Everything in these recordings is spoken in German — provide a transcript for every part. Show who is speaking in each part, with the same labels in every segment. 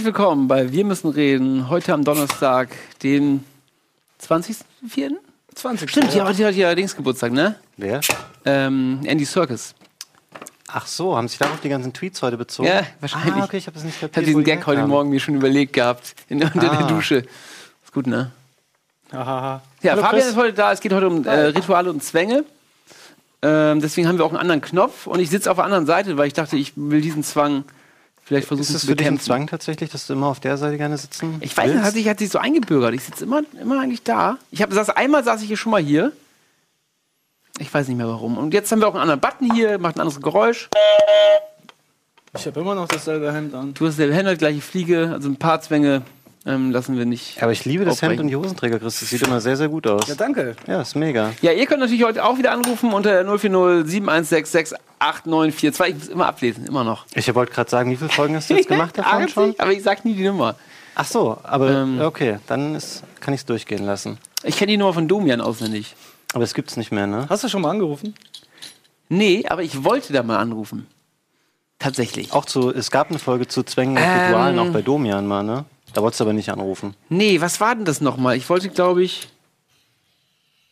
Speaker 1: Herzlich willkommen bei Wir müssen reden. Heute am Donnerstag, den 20.04.
Speaker 2: 20.
Speaker 1: Stimmt, ja, heute hat ja Dings Geburtstag, ne?
Speaker 3: Wer?
Speaker 1: Ähm, Andy Circus.
Speaker 3: Ach so, haben sich darauf die ganzen Tweets heute bezogen?
Speaker 1: Ja, wahrscheinlich.
Speaker 3: Ah, okay, ich habe das nicht
Speaker 1: Ich
Speaker 3: kapiert.
Speaker 1: habe diesen
Speaker 3: die
Speaker 1: Gag heute
Speaker 3: herkamen.
Speaker 1: Morgen mir schon überlegt gehabt. In, unter der
Speaker 3: Ah.
Speaker 1: Dusche. Ist gut, ne?
Speaker 2: Hahaha.
Speaker 1: Ja,
Speaker 3: Hallo,
Speaker 1: Fabian
Speaker 3: Chris.
Speaker 1: ist heute da. Es geht heute um äh, Rituale und Zwänge. Ähm, deswegen haben wir auch einen anderen Knopf. Und ich sitze auf der anderen Seite, weil ich dachte, ich will diesen Zwang vielleicht versuchen
Speaker 3: Ist es
Speaker 1: zu
Speaker 3: für dich ein. Zwang tatsächlich, dass du immer auf der Seite gerne sitzen
Speaker 1: Ich weiß nicht, hat sich, hat sich so eingebürgert. Ich sitze immer, immer eigentlich da. Ich hab, saß, einmal saß ich hier schon mal hier. Ich weiß nicht mehr warum. Und jetzt haben wir auch einen anderen Button hier, macht ein anderes Geräusch.
Speaker 2: Ich habe immer noch dasselbe Hemd an.
Speaker 1: Du hast selber Hände, gleiche Fliege. Also ein paar Zwänge ähm, lassen wir nicht.
Speaker 3: Aber ich liebe das Hemd
Speaker 1: aufbrechen.
Speaker 3: und die Hosenträger, Chris. Das sieht immer sehr, sehr gut aus.
Speaker 2: Ja, danke.
Speaker 3: Ja, ist mega.
Speaker 1: Ja, ihr könnt natürlich heute auch wieder anrufen unter 040 7166 8942. Ich muss immer ablesen, immer noch.
Speaker 3: Ich wollte gerade sagen, wie viele Folgen hast du jetzt gemacht davon
Speaker 1: 80,
Speaker 3: schon?
Speaker 1: Aber ich sag nie die Nummer.
Speaker 3: Ach so, aber
Speaker 1: Ähm.
Speaker 3: okay, dann ist, kann ich es durchgehen lassen.
Speaker 1: Ich kenne die Nummer von Domian auswendig.
Speaker 3: Aber es gibt's nicht mehr, ne?
Speaker 2: Hast du schon mal angerufen?
Speaker 1: Nee, aber ich wollte da mal anrufen. Tatsächlich.
Speaker 3: Auch zu, es gab eine Folge zu Zwängen und
Speaker 1: Ähm.
Speaker 3: Ritualen, auch bei Domian mal, ne? Da wolltest du aber nicht anrufen.
Speaker 1: Nee, was war denn das nochmal? Ich wollte, glaube ich,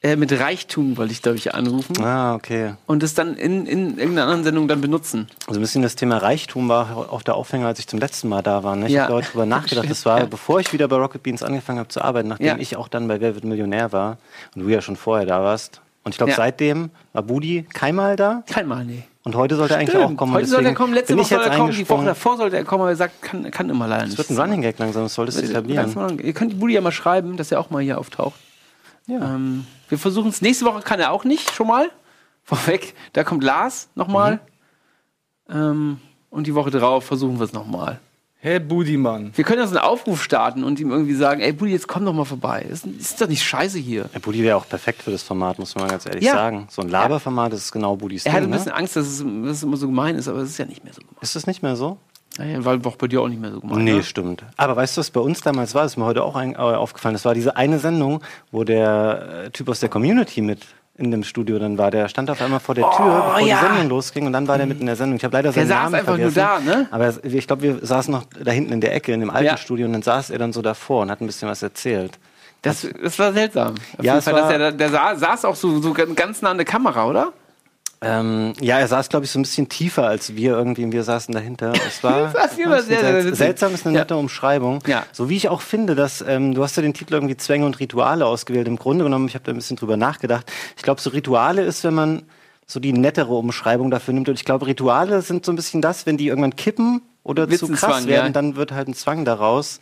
Speaker 1: äh, mit Reichtum wollte ich, glaube ich, anrufen.
Speaker 3: Ah, okay.
Speaker 1: Und das dann in, in irgendeiner anderen Sendung dann benutzen.
Speaker 3: Also ein bisschen das Thema Reichtum war auch der Aufhänger, als ich zum letzten Mal da war. Ne? Ich
Speaker 1: Ja.
Speaker 3: habe heute drüber nachgedacht. Das war,
Speaker 1: Ja.
Speaker 3: bevor ich wieder bei Rocket Beans angefangen habe zu arbeiten, nachdem
Speaker 1: Ja.
Speaker 3: ich auch dann bei Wer wird Millionär war und du ja schon vorher da warst. Und ich glaube,
Speaker 1: Ja.
Speaker 3: seitdem war Budi keinmal da.
Speaker 1: Kein Mal, nee.
Speaker 3: Und heute sollte er eigentlich auch kommen.
Speaker 1: Heute soll er kommen, letzte Woche soll er kommen, die Woche davor sollte er kommen, aber er sagt, kann, kann immer leider
Speaker 3: Es
Speaker 1: nicht.
Speaker 3: wird ein Running Gag langsam, das solltest du etablieren.
Speaker 1: Ihr könnt Budi ja mal schreiben, dass er auch mal hier auftaucht.
Speaker 3: Ja.
Speaker 1: Ähm, wir versuchen es. Nächste Woche kann er auch nicht, schon mal. Vorweg. Da kommt Lars nochmal.
Speaker 3: Mhm.
Speaker 1: Ähm, und die Woche drauf versuchen wir es nochmal.
Speaker 2: Hey, Budimann.
Speaker 1: Wir können ja so einen Aufruf starten und ihm irgendwie sagen, ey Budi, jetzt komm doch mal vorbei. Ist, ist doch nicht scheiße hier.
Speaker 3: Der Budi wäre auch perfekt für das Format, muss man mal ganz ehrlich
Speaker 1: Ja.
Speaker 3: sagen. So ein Laberformat das ist genau Budis
Speaker 1: Er hatte
Speaker 3: Ding,
Speaker 1: ein bisschen
Speaker 3: ne?
Speaker 1: Angst, dass es, dass es immer so gemein ist, aber es ist ja nicht mehr so gemein.
Speaker 3: Ist das nicht mehr so?
Speaker 1: Naja, war doch bei dir auch nicht mehr so gemein.
Speaker 3: Nee,
Speaker 1: ne?
Speaker 3: stimmt. Aber weißt du, was bei uns damals war? Das ist mir heute auch ein, äh, aufgefallen. Das war diese eine Sendung, wo der äh, Typ aus der Community mit in dem Studio dann war. Der stand auf einmal vor der Tür, bevor
Speaker 1: Oh, ja.
Speaker 3: die Sendung losging und dann war der mit in der Sendung. Ich habe leider
Speaker 1: Der
Speaker 3: seinen
Speaker 1: saß
Speaker 3: Namen
Speaker 1: einfach nur
Speaker 3: vergessen.
Speaker 1: da, ne?
Speaker 3: Aber ich glaube, wir saßen noch da hinten in der Ecke in dem alten
Speaker 1: Ja.
Speaker 3: Studio und dann saß er dann so davor und hat ein bisschen was erzählt.
Speaker 1: Das, das war seltsam. Auf
Speaker 3: Ja,
Speaker 1: Fall,
Speaker 3: war-
Speaker 1: er, der sa- saß auch so, so ganz nah an der Kamera, oder?
Speaker 3: Ähm, ja, er saß, glaube ich, so ein bisschen tiefer als wir irgendwie und wir saßen dahinter. Es war
Speaker 1: Das war immer sehr, sehr
Speaker 3: seltsam. ist eine
Speaker 1: Ja.
Speaker 3: nette Umschreibung.
Speaker 1: Ja.
Speaker 3: So wie ich auch finde, dass ähm, du hast ja den Titel irgendwie Zwänge und Rituale ausgewählt. Im Grunde genommen, ich habe da ein bisschen drüber nachgedacht. Ich glaube, so Rituale ist, wenn man so die nettere Umschreibung dafür nimmt. Und ich glaube, Rituale sind so ein bisschen das, wenn die irgendwann kippen oder zu krass
Speaker 1: Zwang,
Speaker 3: werden,
Speaker 1: ja.
Speaker 3: dann wird halt ein Zwang daraus.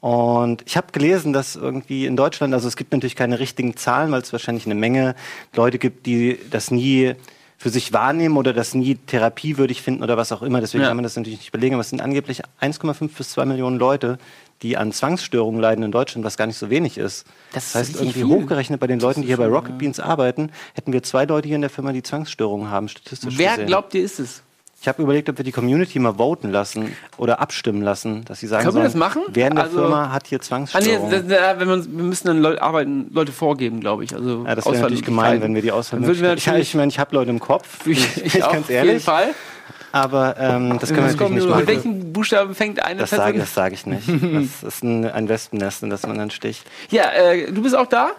Speaker 3: Und ich habe gelesen, dass irgendwie in Deutschland, also es gibt natürlich keine richtigen Zahlen, weil es wahrscheinlich eine Menge Leute gibt, die das nie für sich wahrnehmen oder das nie therapiewürdig finden oder was auch immer. Deswegen
Speaker 1: Ja.
Speaker 3: kann man das natürlich nicht belegen. Aber es sind angeblich 1,5 bis 2 Millionen Leute, die an Zwangsstörungen leiden in Deutschland, was gar nicht so wenig ist.
Speaker 1: Das ist
Speaker 3: heißt, irgendwie
Speaker 1: viel.
Speaker 3: hochgerechnet bei den Leuten, die hier bei Rocket Beans arbeiten, hätten wir zwei Leute hier in der Firma, die Zwangsstörungen haben, statistisch
Speaker 1: Wer
Speaker 3: gesehen.
Speaker 1: glaubt ihr ist es?
Speaker 3: Ich habe überlegt, ob wir die Community mal voten lassen oder abstimmen lassen, dass sie sagen
Speaker 1: Können wir
Speaker 3: sollen,
Speaker 1: das machen?
Speaker 3: wer in der
Speaker 1: Also-
Speaker 3: Firma hat hier
Speaker 1: Ah, nee,
Speaker 3: Zwangsstörungen.
Speaker 1: das, das, wenn man, wir müssen dann Leute, arbeiten, Leute vorgeben, glaube ich. Also
Speaker 3: ja, das wäre natürlich gemein, wenn wir die
Speaker 1: Dann würden wir
Speaker 3: Auswahl Ich,
Speaker 1: natürlich-
Speaker 3: ich meine, ich habe Leute im Kopf,
Speaker 1: Ich,
Speaker 3: bin
Speaker 1: ich auch,
Speaker 3: ganz
Speaker 1: auf jeden
Speaker 3: ehrlich,
Speaker 1: Fall.
Speaker 3: aber ähm, das können wir natürlich nicht
Speaker 1: Mit
Speaker 3: machen.
Speaker 1: welchen Buchstaben fängt eine
Speaker 3: Das sage, das sage ich nicht. Das ist ein, ein Wespennest, in das man dann sticht.
Speaker 1: Ja, äh, du bist auch da?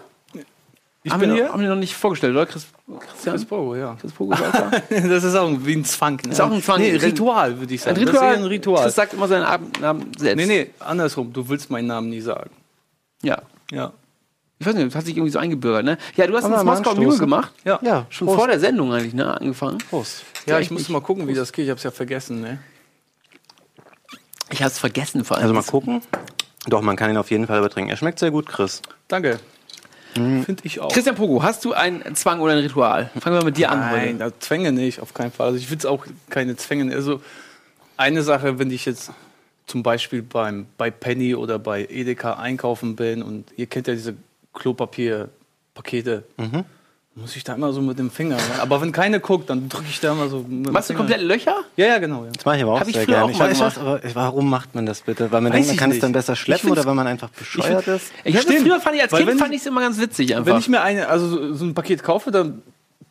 Speaker 2: Ich
Speaker 1: haben
Speaker 2: bin
Speaker 1: wir,
Speaker 2: hier.
Speaker 1: Haben wir noch nicht vorgestellt, oder? Chris, Christian?
Speaker 2: Chris Pogo, ja.
Speaker 1: Chris Pogo ist auch da?
Speaker 2: Das ist auch wie ein Zwang. Ne?
Speaker 1: Ist auch ein Zwang.
Speaker 2: Nee, Ritual, würde ich sagen.
Speaker 1: Ein
Speaker 2: Das ist
Speaker 1: Ritual.
Speaker 2: ein Ritual.
Speaker 1: Chris sagt immer seinen Ab- Namen selbst.
Speaker 2: Nee, nee, andersrum. Du willst meinen Namen nie sagen.
Speaker 1: Ja.
Speaker 2: Ja.
Speaker 1: Ich weiß nicht, das hat sich irgendwie so eingebürgert, ne? Ja, du hast
Speaker 3: Wollen
Speaker 1: ins Moskau? Mule gemacht.
Speaker 2: Ja.
Speaker 3: Ja,
Speaker 1: Schon
Speaker 3: Prost.
Speaker 1: vor der Sendung eigentlich, ne? Angefangen.
Speaker 3: Prost.
Speaker 2: Ja, ich musste mal gucken, wie das geht. Ich hab's ja vergessen, ne?
Speaker 1: Ich hab's vergessen vor allem.
Speaker 3: Also mal gucken. Doch, man kann ihn auf jeden Fall übertrinken. Er schmeckt sehr gut, Chris.
Speaker 2: Danke.
Speaker 1: Mhm.
Speaker 2: Finde ich auch.
Speaker 1: Christian Pogo, hast du einen Zwang oder ein Ritual? Fangen wir mit dir an
Speaker 2: Nein, da Zwänge nicht, auf keinen Fall. Also ich will es auch keine Zwänge. Also eine Sache, wenn ich jetzt zum Beispiel beim, bei Penny oder bei Edeka einkaufen bin und ihr kennt ja diese Klopapierpakete,
Speaker 1: Mhm.
Speaker 2: Muss ich da immer so mit dem Finger. rein. Aber wenn keine guckt, dann drücke ich da immer so. Mit dem
Speaker 1: Machst du komplett Löcher?
Speaker 2: Ja, ja, genau. Ja.
Speaker 3: Das mache ich aber auch
Speaker 1: Hab ich
Speaker 3: sehr gerne.
Speaker 1: auch
Speaker 3: Ich weiß was, aber warum macht man das bitte? Weil man
Speaker 2: Weiß
Speaker 3: denkt, man
Speaker 2: ich
Speaker 3: kann es
Speaker 2: nicht.
Speaker 3: dann besser schleppen oder weil man einfach bescheuert ist?
Speaker 1: Ich hab das
Speaker 2: Stimmt.
Speaker 1: früher fand ich als
Speaker 2: Weil
Speaker 1: Kind fand ich es immer ganz witzig einfach.
Speaker 2: Wenn ich mir eine, also so, so ein Paket kaufe, dann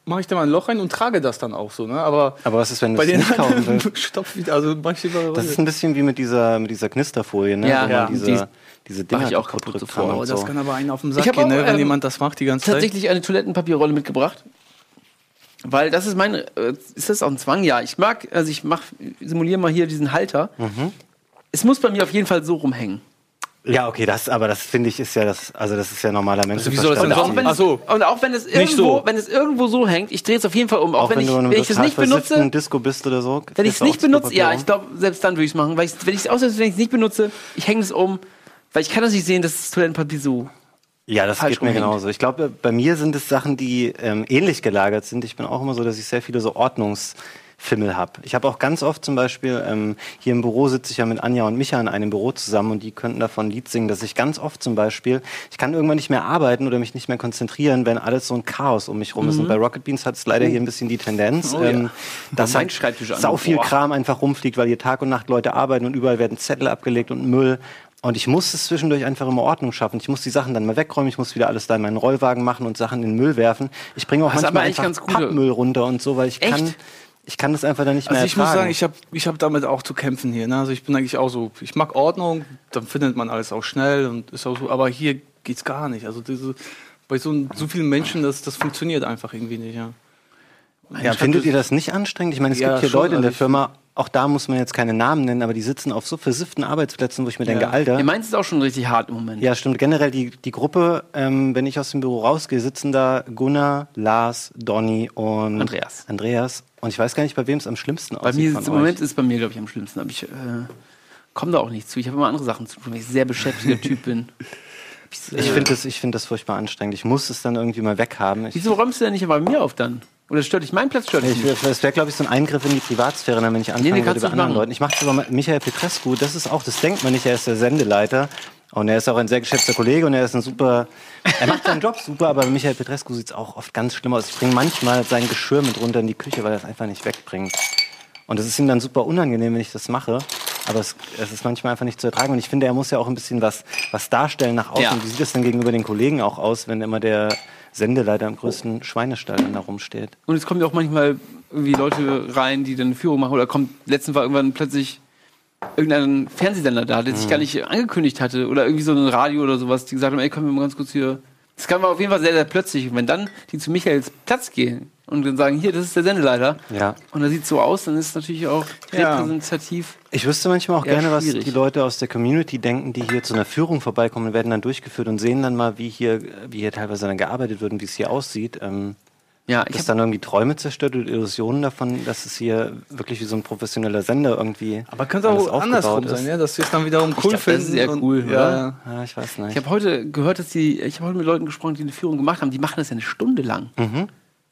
Speaker 2: mache ich da mal ein Loch rein und trage das dann auch so. Ne? Aber,
Speaker 3: Aber was ist, wenn du es nicht kaufen willst?
Speaker 2: stopf wieder, also manche
Speaker 3: Das ist ein bisschen wie mit dieser, mit dieser Knisterfolie, ne?
Speaker 1: Ja, ja.
Speaker 3: diese,
Speaker 1: Die
Speaker 3: diese Dinger
Speaker 1: ich auch
Speaker 3: kaputt
Speaker 1: sofort.
Speaker 2: Oh, das
Speaker 3: so.
Speaker 2: kann aber einen auf den
Speaker 1: Ich
Speaker 2: Sack gehen,
Speaker 1: auch,
Speaker 2: ne, wenn
Speaker 1: ähm,
Speaker 2: jemand das macht die ganze Zeit.
Speaker 1: tatsächlich eine Toilettenpapierrolle mitgebracht. Weil das ist mein, äh, ist das auch ein Zwang? Ja, ich mag, also ich mach, simuliere mal hier diesen Halter.
Speaker 3: Mhm.
Speaker 1: Es muss bei mir auf jeden Fall so rumhängen.
Speaker 3: Ja, okay, das, aber das finde ich ist ja das, also das ist ja normaler Mensch.
Speaker 2: Also denn
Speaker 1: Und auch, wenn es,
Speaker 2: so.
Speaker 1: und auch wenn es
Speaker 2: Nicht
Speaker 1: irgendwo,
Speaker 2: so.
Speaker 1: wenn es irgendwo so hängt, ich drehe es auf jeden Fall um. Auch,
Speaker 3: Auch
Speaker 1: wenn, ich,
Speaker 3: in einem
Speaker 1: wenn ich es nicht benutze,
Speaker 3: Disco bist oder so.
Speaker 1: wenn ich es nicht benutze, ja, ich glaube, selbst dann würde ich es machen. Weil ich, wenn ich es außer wenn ich es nicht benutze, ich hänge es um, weil ich kann das nicht sehen, dass das Toilettenpapier so.
Speaker 3: Ja, das geht mir
Speaker 1: rumhängt.
Speaker 3: genauso. Ich glaube, bei mir sind es Sachen, die ähm, ähnlich gelagert sind. Ich bin auch immer so, dass ich sehr viele so Ordnungsfimmel habe. Ich habe auch ganz oft zum Beispiel, ähm, hier im Büro sitze ich ja mit Anja und Micha in einem Büro zusammen und die könnten davon ein Lied singen, dass ich ganz oft zum Beispiel, ich kann irgendwann nicht mehr arbeiten oder mich nicht mehr konzentrieren, wenn alles so ein Chaos um mich rum ist. Und bei Rocket Beans hat es leider hier ein bisschen die Tendenz,
Speaker 1: Mhm. Oh ja.
Speaker 3: ähm, dass
Speaker 1: mein
Speaker 3: halt sau viel
Speaker 1: Boah.
Speaker 3: Kram einfach rumfliegt, weil hier Tag und Nacht Leute arbeiten und überall werden Zettel abgelegt und Müll. Und ich muss es zwischendurch einfach immer Ordnung schaffen. Ich muss die Sachen dann mal wegräumen, ich muss wieder alles da in meinen Rollwagen machen und Sachen in den Müll werfen. Ich bringe auch
Speaker 1: Das
Speaker 3: manchmal einfach
Speaker 1: gute-
Speaker 3: Pappmüll runter und so, weil ich
Speaker 1: Echt?
Speaker 3: kann, ich kann das einfach dann nicht mehr
Speaker 2: Also ich muss
Speaker 3: ertragen.
Speaker 2: sagen, ich habe ich hab damit auch zu kämpfen hier. Ne? Also ich bin eigentlich auch so, ich mag Ordnung, dann findet man alles auch schnell und ist auch so, aber hier geht's gar nicht. Also diese, bei so, so vielen Menschen, das, das funktioniert einfach irgendwie nicht. Ja.
Speaker 3: ja, findet ihr das nicht anstrengend? Ich meine, es
Speaker 2: Ja,
Speaker 3: gibt hier
Speaker 2: schon,
Speaker 3: Leute in der
Speaker 2: also
Speaker 3: Firma, auch da muss man jetzt keine Namen nennen, aber die sitzen auf so versifften Arbeitsplätzen, wo ich mir denke, Alter.
Speaker 1: Ihr meint es auch schon richtig hart im Moment.
Speaker 3: Ja, stimmt. Generell die, die Gruppe, ähm, wenn ich aus dem Büro rausgehe, sitzen da Gunnar, Lars, Donny und
Speaker 1: Andreas.
Speaker 3: Andreas. Und ich weiß gar nicht, bei wem es am schlimmsten
Speaker 1: Bei
Speaker 3: aussieht.
Speaker 1: mir ist im. Moment ist es bei mir, glaube ich, am schlimmsten. Aber ich äh, komme da auch nicht zu. Ich habe immer andere Sachen zu tun, weil ich ein sehr beschäftigter Typ bin.
Speaker 3: Ich finde das, ich find das furchtbar anstrengend. Ich muss es dann irgendwie mal weghaben. Ich,
Speaker 1: Wieso räumst du denn nicht bei mir auf dann? Oder stört dich mein Platz stört dich
Speaker 3: ich,
Speaker 1: nicht?
Speaker 3: das wäre, glaube ich, so ein Eingriff in die Privatsphäre, wenn ich anfangen
Speaker 1: nee,
Speaker 3: würde
Speaker 1: kannst
Speaker 3: bei anderen
Speaker 1: machen.
Speaker 3: Leuten. Ich mache es aber mit Michael Petrescu. Das ist auch, das denkt man nicht. Er ist der Sendeleiter. Und er ist auch ein sehr geschätzter Kollege und er ist ein super, er macht seinen Job super, aber Michael Petrescu sieht es auch oft ganz schlimm aus. Ich bringe manchmal sein Geschirr mit runter in die Küche, weil er es einfach nicht wegbringt. Und es ist ihm dann super unangenehm, wenn ich das mache. Aber es, es ist manchmal einfach nicht zu ertragen. Und ich finde, er muss ja auch ein bisschen was, was darstellen nach außen.
Speaker 1: Ja.
Speaker 3: Wie sieht es denn gegenüber den Kollegen auch aus, wenn immer der Sendeleiter im größten Schweinestall dann da rumsteht?
Speaker 1: Und es kommen ja auch manchmal irgendwie Leute rein, die dann eine Führung machen. Oder kommt, letztens war irgendwann plötzlich irgendein Fernsehsender da, der sich gar nicht angekündigt hatte. Oder irgendwie so ein Radio oder sowas, die gesagt haben, ey, können wir mal ganz kurz hier. Das kam auf jeden Fall sehr, sehr plötzlich. Und wenn dann die zu Michaels Platz gehen und dann sagen, hier, das ist der Sendeleiter.
Speaker 3: Ja.
Speaker 1: Und er sieht so aus, dann ist es natürlich auch
Speaker 2: Ja.
Speaker 1: repräsentativ.
Speaker 3: Ich wüsste manchmal auch gerne, was
Speaker 1: schwierig.
Speaker 3: die Leute aus der Community denken, die hier zu einer Führung vorbeikommen und werden dann durchgeführt und sehen dann mal, wie hier, wie hier teilweise dann gearbeitet wird und wie es hier aussieht. Ähm,
Speaker 1: Ja, ich
Speaker 3: dass dann irgendwie Träume zerstört und Illusionen davon, dass es hier wirklich wie so ein professioneller Sender irgendwie.
Speaker 2: Aber könnte auch andersrum sein, ja, dass wir es dann wiederum cool
Speaker 1: glaub, das
Speaker 2: finden.
Speaker 1: ist sehr
Speaker 2: und-
Speaker 1: cool,
Speaker 2: ja,
Speaker 1: oder?
Speaker 2: ja.
Speaker 3: Ja, ich weiß
Speaker 1: ich
Speaker 3: nicht.
Speaker 1: habe heute gehört, dass die, ich habe heute mit Leuten gesprochen, die eine Führung gemacht haben. Die machen das ja eine Stunde lang.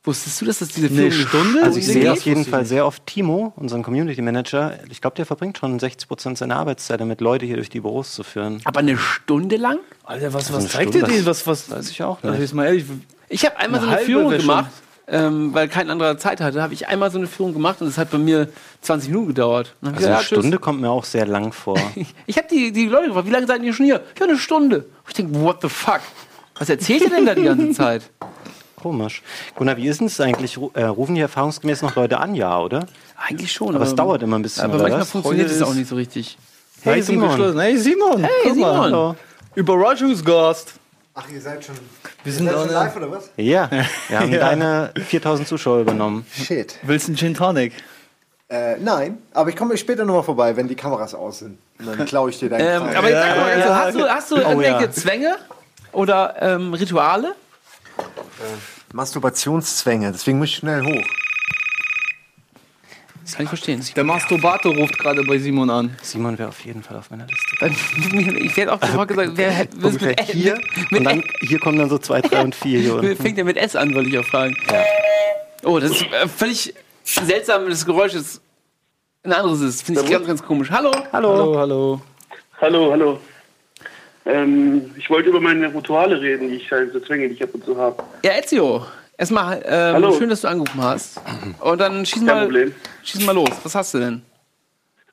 Speaker 1: Wusstest du, dass das diese
Speaker 2: Eine
Speaker 1: Führung
Speaker 2: Stunde?
Speaker 3: Also ich sehe
Speaker 1: geht?
Speaker 3: auf jeden Fall sehr oft Timo, unseren Community Manager. Ich glaube, der verbringt schon 60 Prozent seiner Arbeitszeit damit, Leute hier durch die Büros zu führen.
Speaker 1: Aber eine Stunde lang?
Speaker 2: Alter, was,
Speaker 3: eine
Speaker 2: was zeigt
Speaker 3: Stunde,
Speaker 2: ihr denen?
Speaker 3: das
Speaker 2: Was, was,
Speaker 3: weiß ich auch
Speaker 2: Also
Speaker 3: nicht.
Speaker 2: jetzt mal ehrlich,
Speaker 1: Ich habe einmal
Speaker 2: Eine
Speaker 1: so eine Führung gemacht, ähm, weil kein anderer Zeit hatte. Habe ich einmal so eine Führung gemacht und es hat bei mir 20 Minuten gedauert.
Speaker 3: Also
Speaker 1: ich
Speaker 3: eine
Speaker 1: gesagt, tschüss.
Speaker 3: Stunde kommt mir auch sehr lang vor.
Speaker 1: Ich, ich habe die, die Leute gefragt, wie lange seid ihr schon hier? Ja, eine Stunde. Und ich denke, what the fuck? Was erzählt ihr denn da die ganze Zeit?
Speaker 3: Komisch. Gunnar, wie ist denn es eigentlich? Äh, rufen die erfahrungsgemäß noch Leute an, ja, oder?
Speaker 1: Eigentlich schon.
Speaker 3: Aber es dauert immer ein bisschen,
Speaker 1: Aber manchmal funktioniert es auch nicht so richtig.
Speaker 3: Hey, Simon.
Speaker 2: Hey Simon,
Speaker 1: Hey, Simon.
Speaker 2: mal.
Speaker 3: Hallo.
Speaker 2: Überraschungsgast.
Speaker 4: Ach, ihr seid schon.
Speaker 2: Wir
Speaker 4: Ihr
Speaker 2: sind
Speaker 4: schon live oder was?
Speaker 3: Ja, wir haben
Speaker 2: Ja.
Speaker 3: deine 4000 Zuschauer übernommen.
Speaker 4: Shit.
Speaker 2: Willst du einen Gin Tonic?
Speaker 4: Äh, nein, aber ich komme später nochmal vorbei, wenn die Kameras aus sind. Und dann klaue ich dir deinen
Speaker 1: Ähm, aber jetzt sag mal,
Speaker 2: ja,
Speaker 1: also,
Speaker 2: ja.
Speaker 1: hast du, hast du irgendwelche Zwänge oder ähm, Rituale?
Speaker 4: Masturbationszwänge, deswegen muss ich schnell hoch.
Speaker 1: Das kann ich verstehen.
Speaker 2: Der Masturbator ruft gerade bei Simon an.
Speaker 3: Simon wäre auf jeden Fall auf meiner Liste.
Speaker 1: Ich werde auch sofort gesagt, wer hätte-
Speaker 3: Ungefähr
Speaker 1: mit,
Speaker 3: hier.
Speaker 1: mit,
Speaker 3: Und dann hier kommen dann so zwei, drei und vier hier unten.
Speaker 1: fängt er mit S an, wollte ich auch fragen. Oh, das ist äh, völlig seltsam. Das Geräusch ist ein anderes ist. Finde ich ganz, ganz komisch. Hallo.
Speaker 2: Hallo, hallo.
Speaker 5: Hallo, hallo. Ähm, ich wollte über meine Rituale reden, die ich halt so Zwänge, die ich ab und zu habe.
Speaker 1: Ja, Ezio. Erstmal ähm,
Speaker 5: Hallo.
Speaker 1: schön, dass du angerufen hast. Und dann schieß
Speaker 5: Kein
Speaker 1: mal,
Speaker 5: Problem.
Speaker 1: schieß mal los. Was hast du denn?